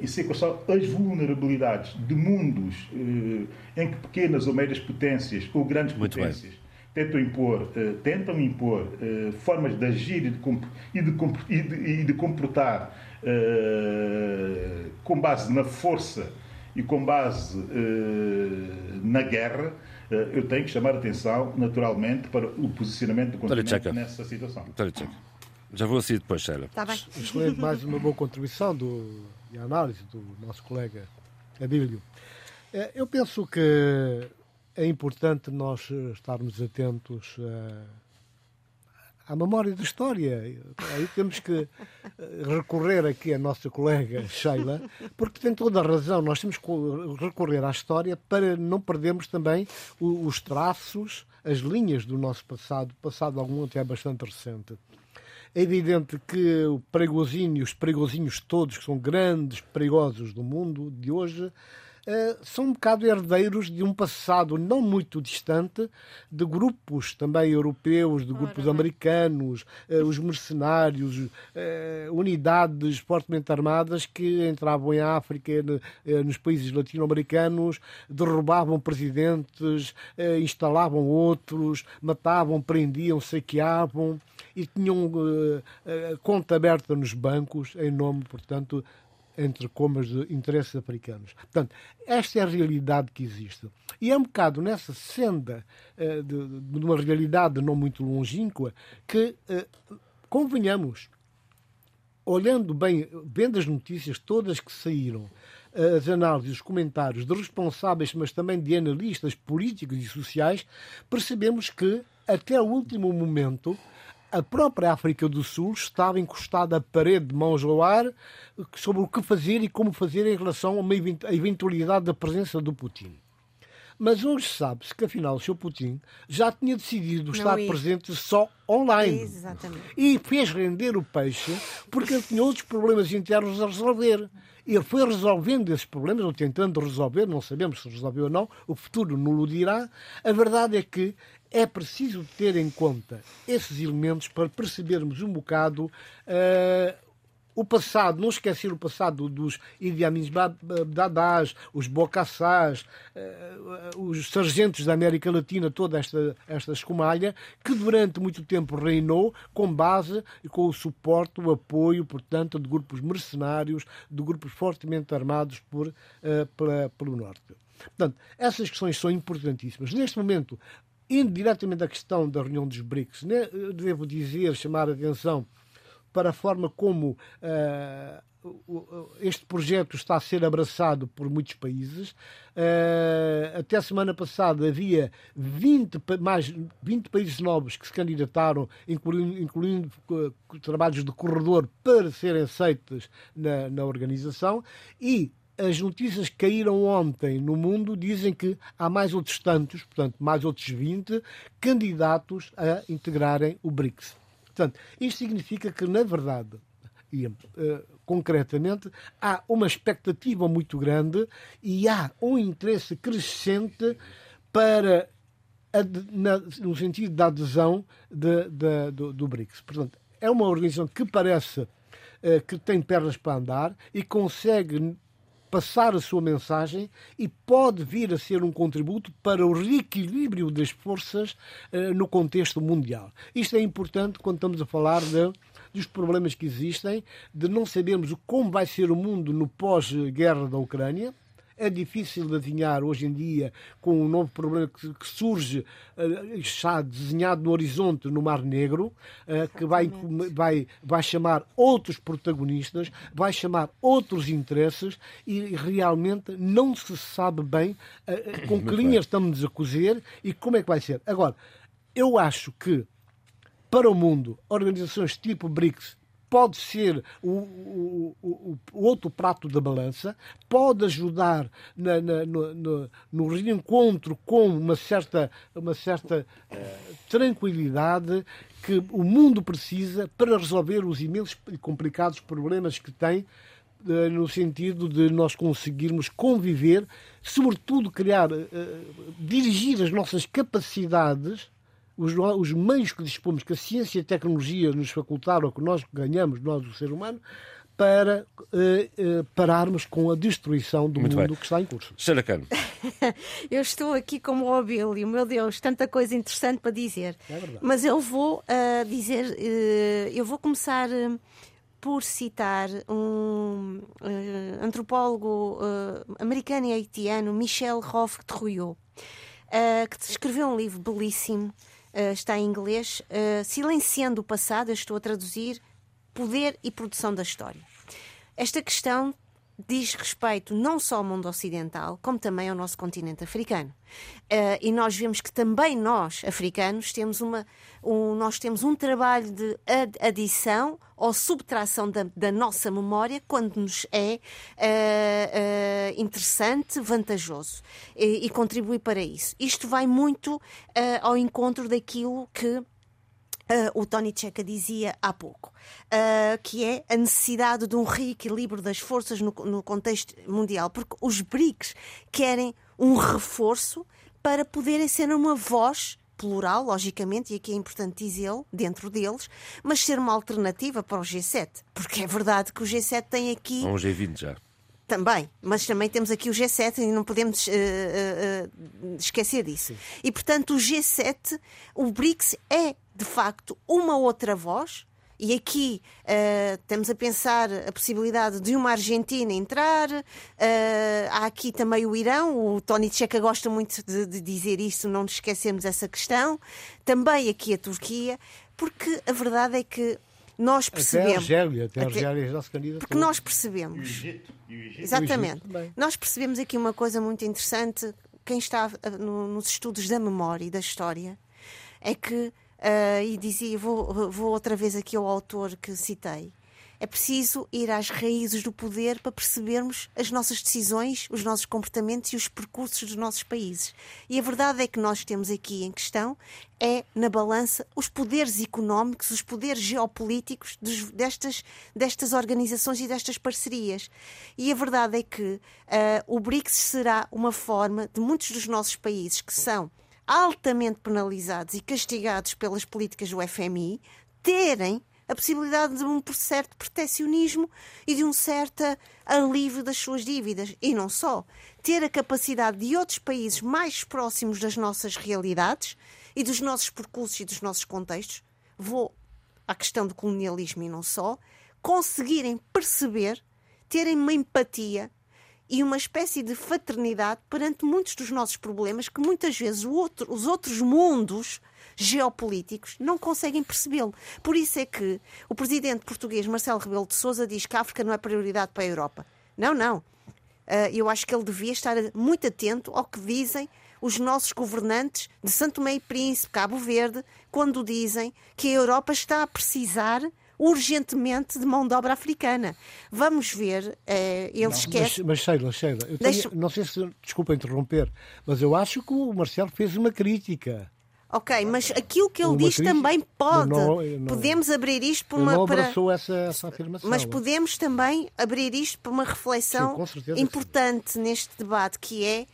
e sei quais são as vulnerabilidades de mundos uh, em que pequenas ou médias potências ou grandes Muito potências bem. tentam impor, uh, tentam impor formas de agir e de, e de, e de, e de comportar com base na força e com base na guerra, eu tenho que chamar a atenção, naturalmente, para o posicionamento do continente nessa situação. Já vou assim depois, Sheila. Está bem. Excelente, mais uma boa contribuição do e a análise do nosso colega Abílio. É, eu penso que é importante nós estarmos atentos eh, à memória da história. Aí temos que eh, recorrer aqui à nossa colega Sheila, porque tem toda a razão. Nós temos que recorrer à história para não perdermos também os traços, as linhas do nosso passado, passado algum até bastante recente. É evidente que o perigosinho, os perigosinhos todos, que são grandes perigosos do mundo de hoje, Uh, são um bocado herdeiros de um passado não muito distante de grupos também europeus, de grupos Ora, americanos, uh, os mercenários, uh, unidades fortemente armadas que entravam em África, nos países latino-americanos, derrubavam presidentes, instalavam outros, matavam, prendiam, saqueavam e tinham conta aberta nos bancos em nome, portanto, entre comas de interesses africanos. Portanto, esta é a realidade que existe. E é um bocado nessa senda uh, de, de, uma realidade não muito longínqua que, uh, convenhamos, olhando bem, vendo as notícias todas que saíram, as análises, os comentários de responsáveis, mas também de analistas políticos e sociais, percebemos que, até o último momento, a própria África do Sul estava encostada à parede de mãos ao ar sobre o que fazer e como fazer em relação a uma eventualidade da presença do Putin. Mas hoje sabe-se que, afinal, o Sr. Putin já tinha decidido Não estar presente só online. Exatamente. E fez render o peixe porque ele tinha outros problemas internos a resolver. Ele foi resolvendo esses problemas, ou tentando resolver, não sabemos se resolveu ou não, o futuro não o dirá. A verdade é que é preciso ter em conta esses elementos para percebermos um bocado uh, o passado, não esquecer o passado dos Idi Amin Dadás, os Bocassás, uh, os sargentos da América Latina, toda esta, esta escumalha, que durante muito tempo reinou com base e com o suporte, o apoio, portanto, de grupos mercenários, de grupos fortemente armados por, uh, pela, pelo Norte. Portanto, essas questões são importantíssimas. Neste momento, Indo diretamente à questão da reunião dos BRICS, né, devo dizer, chamar a atenção para a forma como este projeto está a ser abraçado por muitos países. Uh, até a semana passada havia 20, mais 20 países novos que se candidataram, incluindo, incluindo uh, trabalhos de corredor para serem aceitos na, na organização. E as notícias que caíram ontem no mundo dizem que há mais outros tantos, portanto, mais outros 20 candidatos a integrarem o BRICS. Portanto, isto significa que, na verdade, e, uh, concretamente, há uma expectativa muito grande e há um interesse crescente para na, no sentido da adesão de, de, do, do, BRICS. Portanto, é uma organização que parece uh, que tem pernas para andar e consegue passar a sua mensagem e pode vir a ser um contributo para o reequilíbrio das forças uh, no contexto mundial. Isto é importante quando estamos a falar de dos problemas que existem, de não sabermos como vai ser o mundo no pós-guerra da Ucrânia. É difícil de adivinhar hoje em dia com o um novo problema que, que surge, uh, está desenhado no horizonte no Mar Negro, uh, que vai, vai, vai chamar outros protagonistas, vai chamar outros interesses e realmente não se sabe bem uh, com que linhas estamos a cozer e como é que vai ser. Agora, eu acho que para o mundo, organizações tipo BRICS pode ser o, o, o, o, outro prato da balança, pode ajudar na, na, no, no, reencontro com uma certa, uma certa uh, tranquilidade que o mundo precisa para resolver os imensos e complicados problemas que tem uh, no sentido de nós conseguirmos conviver, sobretudo criar, uh, dirigir as nossas capacidades os, os meios que dispomos, que a ciência e a tecnologia nos facultaram, que nós ganhamos, nós, o ser humano, para uh, uh, pararmos com a destruição do Muito mundo bem. que está em curso. Sra. Cano. eu estou aqui como o Abílio, meu Deus, tanta coisa interessante para dizer. É. Mas eu vou uh, dizer, eu vou começar por citar um antropólogo americano e haitiano, Michel Roth Trouillot, que escreveu um livro belíssimo uh, está em inglês, uh, Silenciando o Passado, eu estou a traduzir Poder e Produção da História. Esta questão diz respeito não só ao mundo ocidental, como também ao nosso continente africano. Uh, e nós vemos que também nós, africanos, temos, uma, um, nós temos um trabalho de adição ou subtração da, da nossa memória quando nos é uh, uh, interessante, vantajoso e, e, contribui para isso. Isto vai muito ao encontro daquilo que Uh, o Tony Checa dizia há pouco, uh, que é a necessidade de um reequilíbrio das forças no, no, contexto mundial, porque os BRICS querem um reforço para poderem ser uma voz plural, logicamente, e aqui é importante dizê-lo, dentro deles, mas ser uma alternativa para o G7, porque é verdade que o G7 tem aqui. Um G20 já. Também, mas também temos aqui o G7 e não podemos uh, uh, esquecer disso. Sim. E portanto, o G7, o BRICS é de facto uma outra voz. E aqui uh, estamos a pensar a possibilidade de uma Argentina entrar, uh, há aqui também o Irão, o Tony Tcheca gosta muito de, de dizer isso, não nos esquecemos essa questão, também aqui a Turquia, porque a verdade é que nós percebemos. Até a Argélia, até a Argélia já se candidatou. Porque nós percebemos. E o Egito. E o Egito. Exatamente. O Egito nós percebemos aqui uma coisa muito interessante. Quem está no, nos estudos da memória e da história é que Uh, e dizia, vou, vou outra vez aqui ao autor que citei. É preciso ir às raízes do poder para percebermos as nossas decisões, os nossos comportamentos e os percursos dos nossos países. E a verdade é que nós temos aqui em questão é na balança os poderes económicos, os poderes geopolíticos dos, destas, destas organizações e destas parcerias. E a verdade é que uh, o BRICS será uma forma de muitos dos nossos países que são altamente penalizados e castigados pelas políticas do FMI terem a possibilidade de um certo protecionismo e de um certo alívio das suas dívidas. E não só. Ter a capacidade de outros países mais próximos das nossas realidades e dos nossos percursos e dos nossos contextos, vou à questão do colonialismo e não só, conseguirem perceber, terem uma empatia e uma espécie de fraternidade perante muitos dos nossos problemas que muitas vezes outro, os outros mundos geopolíticos não conseguem percebê-lo. Por isso é que o presidente português Marcelo Rebelo de Sousa diz que a África não é prioridade para a Europa. Não, não. Ah, eu acho que ele devia estar muito atento ao que dizem os nossos governantes de Santo Meio Príncipe, Cabo Verde, quando dizem que a Europa está a precisar urgentemente de mão de obra africana. Vamos ver, eh, ele não, esquece. Mas, mas Sheila, Sheila, eu tenho, Deixa... não sei se, desculpa interromper, mas eu acho que o Marcelo fez uma crítica. Ok, mas aquilo que ele uma diz crítica, também pode. Não, não, podemos abrir isto para uma. Não abraçou para... essa, essa afirmação. Mas podemos também abrir isto para uma reflexão sim, importante sim. neste debate, que é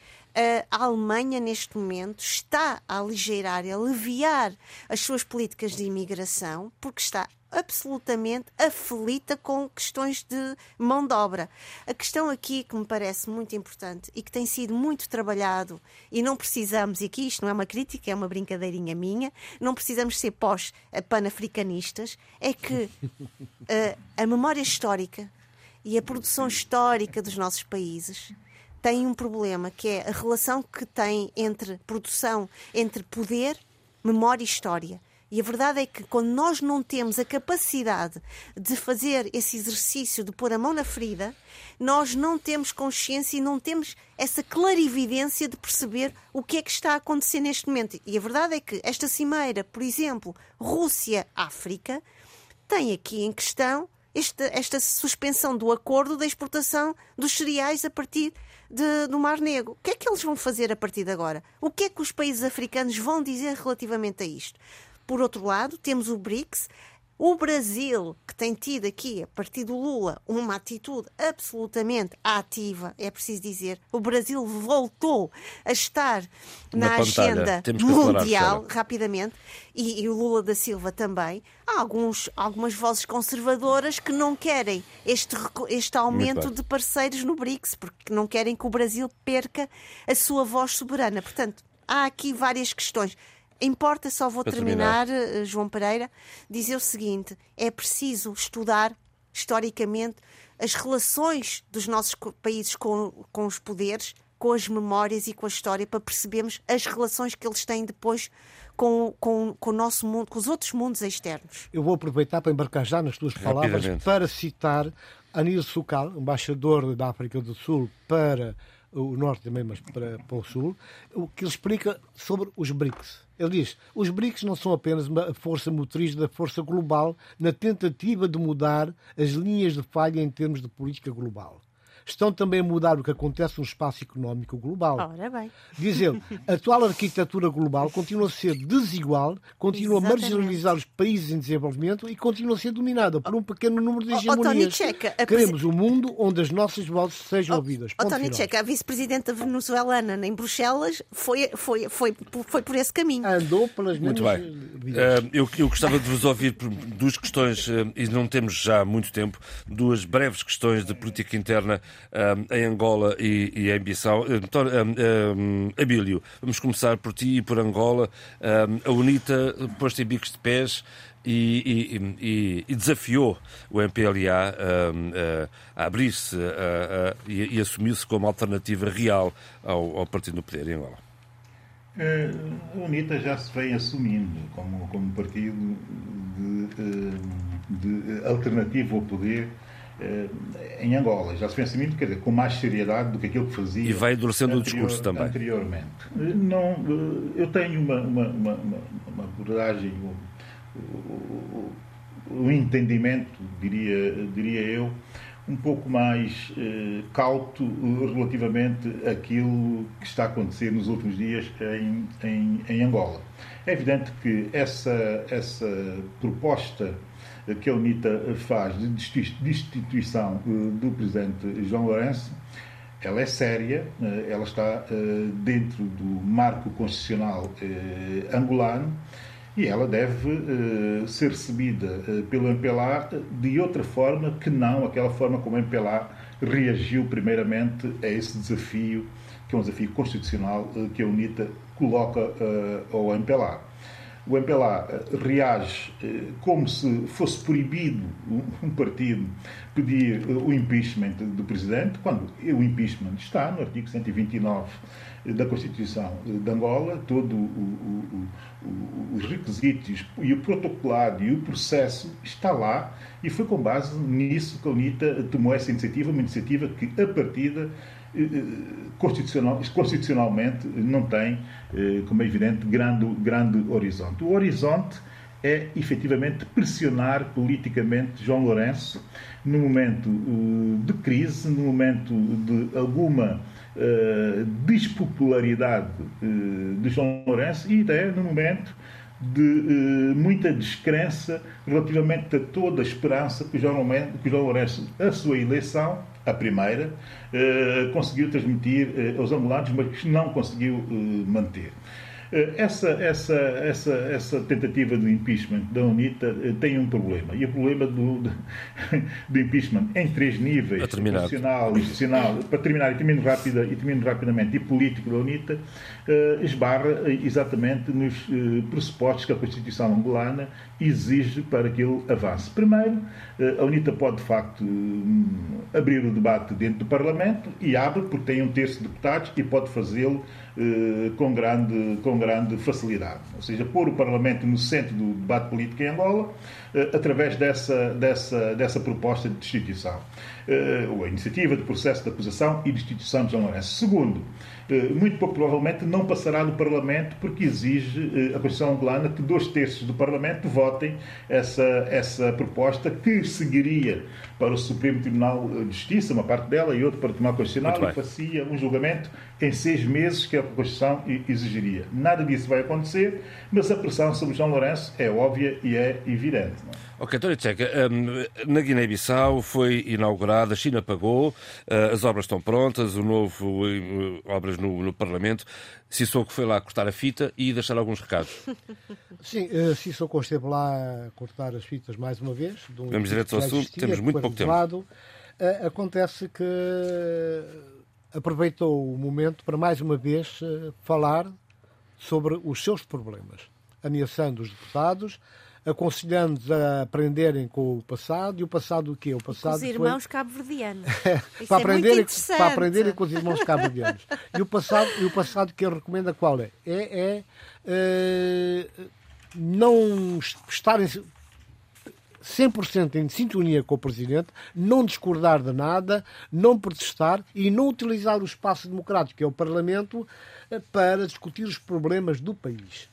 a Alemanha, neste momento, está a aligeirar e aliviar as suas políticas de imigração porque está absolutamente aflita com questões de mão de obra. A questão aqui que me parece muito importante e que tem sido muito trabalhado, e não precisamos, e aqui isto não é uma crítica, é uma brincadeirinha minha, não precisamos ser pós-panafricanistas, é que uh, a memória histórica e a produção histórica dos nossos países tem um problema que é a relação que tem entre produção, entre poder, memória e história. E a verdade é que quando nós não temos a capacidade de fazer esse exercício de pôr a mão na ferida, nós não temos consciência e não temos essa clarividência de perceber o que é que está a acontecer neste momento. E a verdade é que esta cimeira, por exemplo, Rússia-África, tem aqui em questão esta, esta suspensão do acordo da exportação dos cereais a partir de, do Mar Negro. O que é que eles vão fazer a partir de agora? O que é que os países africanos vão dizer relativamente a isto? Por outro lado, temos o BRICS, o Brasil, que tem tido aqui, a partir do Lula, uma atitude absolutamente ativa, é preciso dizer, o Brasil voltou a estar na, na agenda mundial rapidamente, e, e, o Lula da Silva também. Há alguns, algumas vozes conservadoras que não querem este, este aumento de parceiros no BRICS, porque não querem que o Brasil perca a sua voz soberana. Portanto, há aqui várias questões. Importa, só vou terminar, terminar, eh, João Pereira, dizer o seguinte: é preciso estudar historicamente as relações dos nossos países com, com os poderes, com as memórias e com a história, para percebermos as relações que eles têm depois com, com, com o nosso mundo, com os outros mundos externos. Eu vou aproveitar para embarcar já nas tuas palavras para citar Anil Sukal, embaixador da África do Sul para o norte também, mas para, para o sul, o que ele explica sobre os BRICS. Ele diz: os BRICS não são apenas uma força motriz da força global na tentativa de mudar as linhas de falha em termos de política global estão também a mudar o que acontece no espaço económico global. Ora bem. Diz ele, a atual arquitetura global continua a ser desigual, continua Exatamente. a marginalizar os países em desenvolvimento e continua a ser dominada por um pequeno número de hegemonias. Oh, oh, Queremos um mundo onde as nossas vozes sejam oh, ouvidas. Oh, Tony Checa, a vice-presidenta venezuelana em Bruxelas foi, foi, foi, foi por esse caminho. Andou pelas Muito bem. Uh, eu, eu gostava de vos ouvir por duas questões, uh, e não temos já muito tempo, duas breves questões de política interna um, em Angola e, e em Bissau. Um, um, Abílio, vamos começar por ti e por Angola. a UNITA pôs-te em bicos de pés e, e, e, desafiou o MPLA a abrir-se e, e assumiu-se como alternativa real ao, ao partido no poder em Angola. Eh, a UNITA já se vem assumindo como, como partido de, eh, de alternativa ao poder em Angola. Já se pensa muito, quer dizer, com mais seriedade do que aquilo que fazia. E vai endurecendo o discurso também. Anteriormente. Eh, não, eh, eu tenho uma, uma, uma, uma abordagem, um, um, entendimento, diria, diria eu, um pouco mais eh, cauto relativamente àquilo que está a acontecer nos últimos dias em, em, em Angola. É evidente que essa, essa proposta que a UNITA faz de destituição eh, do presidente João Lourenço, ela é séria, eh, ela está eh, dentro do marco constitucional angolano e ela deve ser recebida pelo MPLA de outra forma que não aquela forma como o MPLA reagiu primeiramente a esse desafio, que é um desafio constitucional que a UNITA coloca ao MPLA. O MPLA reage como se fosse proibido um partido pedir o impeachment do presidente, quando o impeachment está no artigo 129 da Constituição de Angola, todos os requisitos e o protocolado e o processo está lá e foi com base nisso que a UNITA tomou essa iniciativa, uma iniciativa que, a partida, eh, eh, constitucional, constitucionalmente não tem, eh, como é evidente, grande, grande horizonte. O horizonte é efetivamente pressionar politicamente João Lourenço no momento de crise, no momento de alguma despopularidade de João Lourenço e até no momento de muita descrença relativamente a toda a esperança que João, que João Lourenço, a sua eleição, a primeira, conseguiu transmitir aos angolanos, mas não conseguiu manter. Eh, essa, essa, essa, essa tentativa de impeachment da UNITA eh, tem um problema. E o problema do, do, do impeachment em três níveis, constitucional, institucional, para terminar e termino, rápida, e termino rapidamente, e político da UNITA, esbarra exatamente nos pressupostos que a Constituição angolana exige para que ele avance. Primeiro, uh, a UNITA pode, de facto, um, abrir o debate dentro do Parlamento e abre, porque tem um terço de deputados e pode fazê-lo com grande, com grande facilidade. Ou seja, pôr o Parlamento no centro do debate político em Angola, através dessa, dessa, dessa proposta de destituição. Ou a iniciativa de processo de acusação e destituição de João Lourenço. Segundo, eh, muito provavelmente não passará do Parlamento, porque exige eh, a Constituição angolana que dois terços do Parlamento votem essa, essa proposta, que seguiria para o Supremo Tribunal de Justiça, uma parte dela, e outra para o Tribunal Constitucional, e fazia um julgamento em seis meses que a Constituição exigiria. Nada disso vai acontecer, mas a pressão sobre João Lourenço é óbvia e é evidente. Não é? Ok, Tony Tcheca, um, na Guiné-Bissau foi inaugurada, a China pagou, uh, as obras estão prontas, o novo uh, obras no, no Parlamento. Sissoko foi lá cortar a fita e deixar alguns recados. Sim, uh, Sissoko esteve lá a cortar as fitas mais uma vez. Um Vamos direto ao assunto, temos muito pouco tempo. Acontece que aproveitou o momento para mais uma vez falar sobre os seus problemas, ameaçando os deputados, aconselhando-os a aprenderem com o passado. E o passado o quê? O passado com os irmãos foi... cabo-verdianos. para, é aprenderem, para aprenderem com os irmãos cabo-verdianos. e, o passado, e o passado que ele recomenda qual é? É, é uh, não estarem 100% em sintonia com o Presidente, não discordar de nada, não protestar e não utilizar o espaço democrático, que é o Parlamento, eh, para discutir os problemas do país.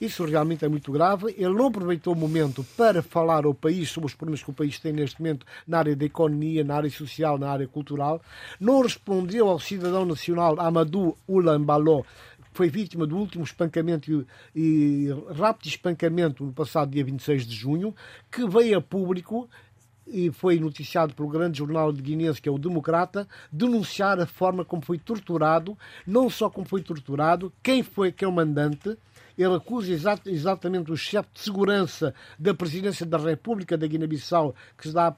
Isso realmente é muito grave. Ele não aproveitou o momento para falar ao país sobre os problemas que o país tem neste momento na área da economia, na área social, na área cultural. Não respondeu ao cidadão nacional Amadou Ulambaló, que foi vítima do último espancamento e, e rápido espancamento no passado dia 26 de junho, que veio a público e foi noticiado pelo grande jornal de guinense, que é o Democrata, denunciar a forma como foi torturado, não só como foi torturado, quem foi que é o mandante, ele acusa exat exatamente o chefe de segurança da presidência da República da Guiné-Bissau, que se dá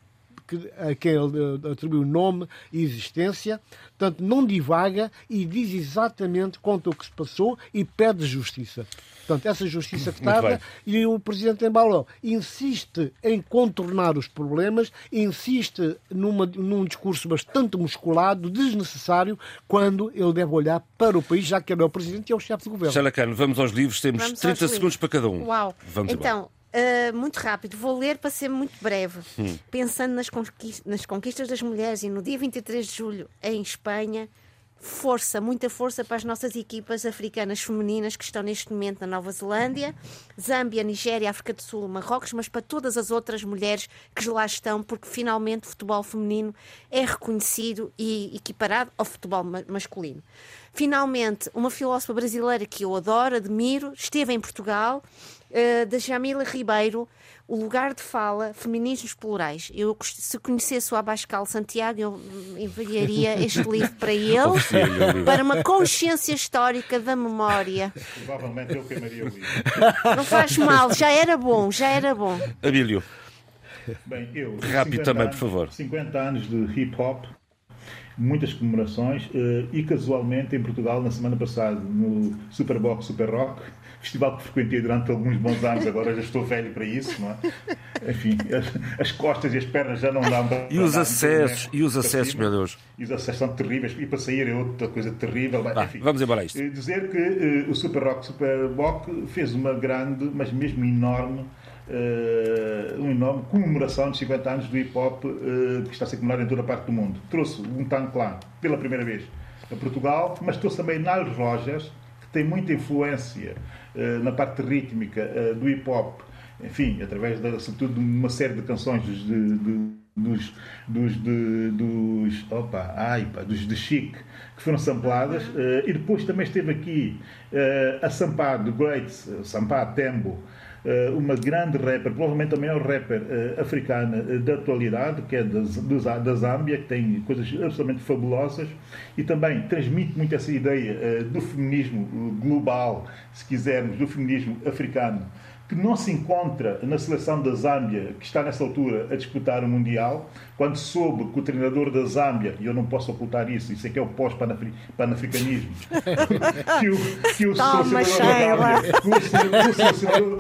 a quem ele atribui o nome e existência, portanto, não divaga e diz exatamente quanto o que se passou e pede justiça. Portanto, essa justiça que tarda e o presidente Embaló insiste em contornar os problemas, insiste numa, num discurso bastante musculado, desnecessário, quando ele deve olhar para o país, já que ele é o presidente e é o chefe de governo. Sheila vamos aos livros, temos vamos 30 segundos para cada um. Uau! Vamos então, Uh, muito rápido, vou ler para ser muito breve. Hum. Pensando nas conquistas, nas conquistas das mulheres e no dia 23 de julho em Espanha, força, muita força para as nossas equipas africanas femininas que estão neste momento na Nova Zelândia, Zâmbia, Nigéria, África do Sul, Marrocos, mas para todas as outras mulheres que lá estão, porque finalmente o futebol feminino é reconhecido e equiparado ao futebol masculino. Finalmente, uma filósofa brasileira que eu adoro, admiro, esteve em Portugal, uh, da Jamila Ribeiro, o lugar de fala, feminismos plurais. Eu, se conhecesse o Abascal Santiago, eu enviaria este livro para ele, para uma consciência histórica da memória. Provavelmente eu queimaria o livro. Não faz mal, já era bom, já era bom. Abílio. Bem, eu. Rápido também, anos, por favor. 50 anos de hip hop muitas comemorações uh, e casualmente em Portugal na semana passada no Superbox Super Rock festival que frequentei durante alguns bons anos, agora já estou velho para isso, não é? Enfim, as, as costas e as pernas já não dão para. E os acessos, e os acessos, meu Deus. E os acessos são terríveis, e para sair é outra coisa terrível. Ah, enfim, vamos embora a isto. Eh, dizer que uh, o Super Rock Super Bock fez uma grande, mas mesmo enorme. Uh, uma enorme comemoração de 50 anos do hip hop uh, que está a ser comemorado em toda a parte do mundo. Trouxe um Tan Clan pela primeira vez a Portugal, mas trouxe também Nile Rogers, que tem muita influência eh, na parte rítmica eh, do hip hop, enfim, através, de, sobretudo, de uma série de canções dos, de, de, dos, dos, de, dos, opa, ai, pá, dos de Chic, que foram sampladas, uh, e depois também esteve aqui uh, a Sampá do Great, Sampá Tembo, uh, uma grande rapper, provavelmente a maior rapper africana da atualidade, que é da Zâmbia, que tem coisas absolutamente fabulosas, e também transmite muito essa ideia do feminismo global, se quisermos, do feminismo africano que não se encontra na seleção da Zâmbia, que está nessa altura a disputar o Mundial, quando soube que o treinador da Zâmbia, e eu não posso ocultar isso, isso é que é o pós-panafricanismo, que o, que o Toma, selecionador da Zâmbia, que o, selecionador,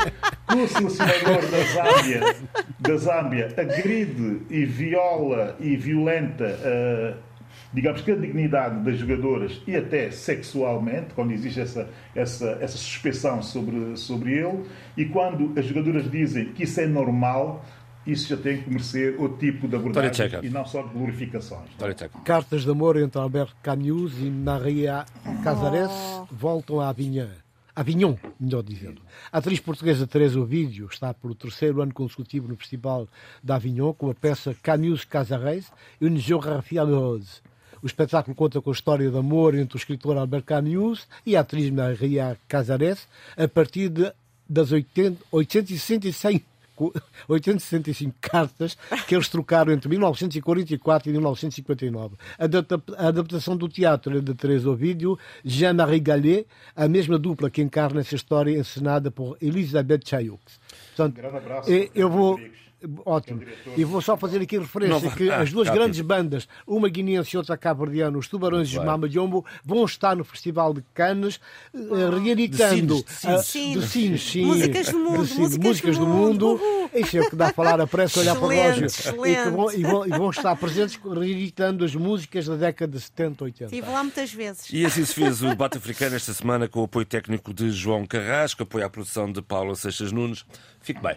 que o selecionador da Zâmbia, da Zâmbia agride e viola e violenta uh, digamos que a dignidade das jogadoras e até sexualmente, quando existe essa, essa, essa suspeição sobre, sobre ele, e quando as jogadoras dizem que isso é normal, isso já tem que merecer outro tipo de abordagem e não só de glorificações. Cartas de amor entre Alberto Camus e Maria Casares oh. voltam a Avignon. Avignon, melhor dizendo. A atriz portuguesa Teresa Ovidio está pelo terceiro ano consecutivo no Festival de Avignon com a peça Camus Casares e Une Géographie Amoureuse. O espetáculo conta com a história de amor entre o escritor Albert Camus e a atriz Maria Casares a partir de, das 80, 865 865 cartas que eles trocaram entre 1944 e 1959. A adaptação do teatro é de Teresa Ovidio, Jean-Marie Gallet, a mesma dupla que encarna essa história encenada por Elisabeth Chayoux. Portanto, um grande abraço. Eu vou, Ótimo. E vou só fazer aqui referência não, que ah, as duas tá grandes bandas, uma guineense e outra cabo-verdiana, os Tubarões e os Mama Jumbo, vão estar no Festival de Cannes uh, reeditando de sinos, sim. Músicas do mundo. Músicas, músicas do, do mundo. mundo. Isso é o que dá a falar a pressa, olhar para o relógio. E, vão, e, vão, e, vão, estar presentes reeditando as músicas da década de 70, 80. Estive lá muitas vezes. E assim se fez o debate africano esta semana com o apoio técnico de João Carrasco, apoio à produção de Paulo Seixas Nunes. Fique bem.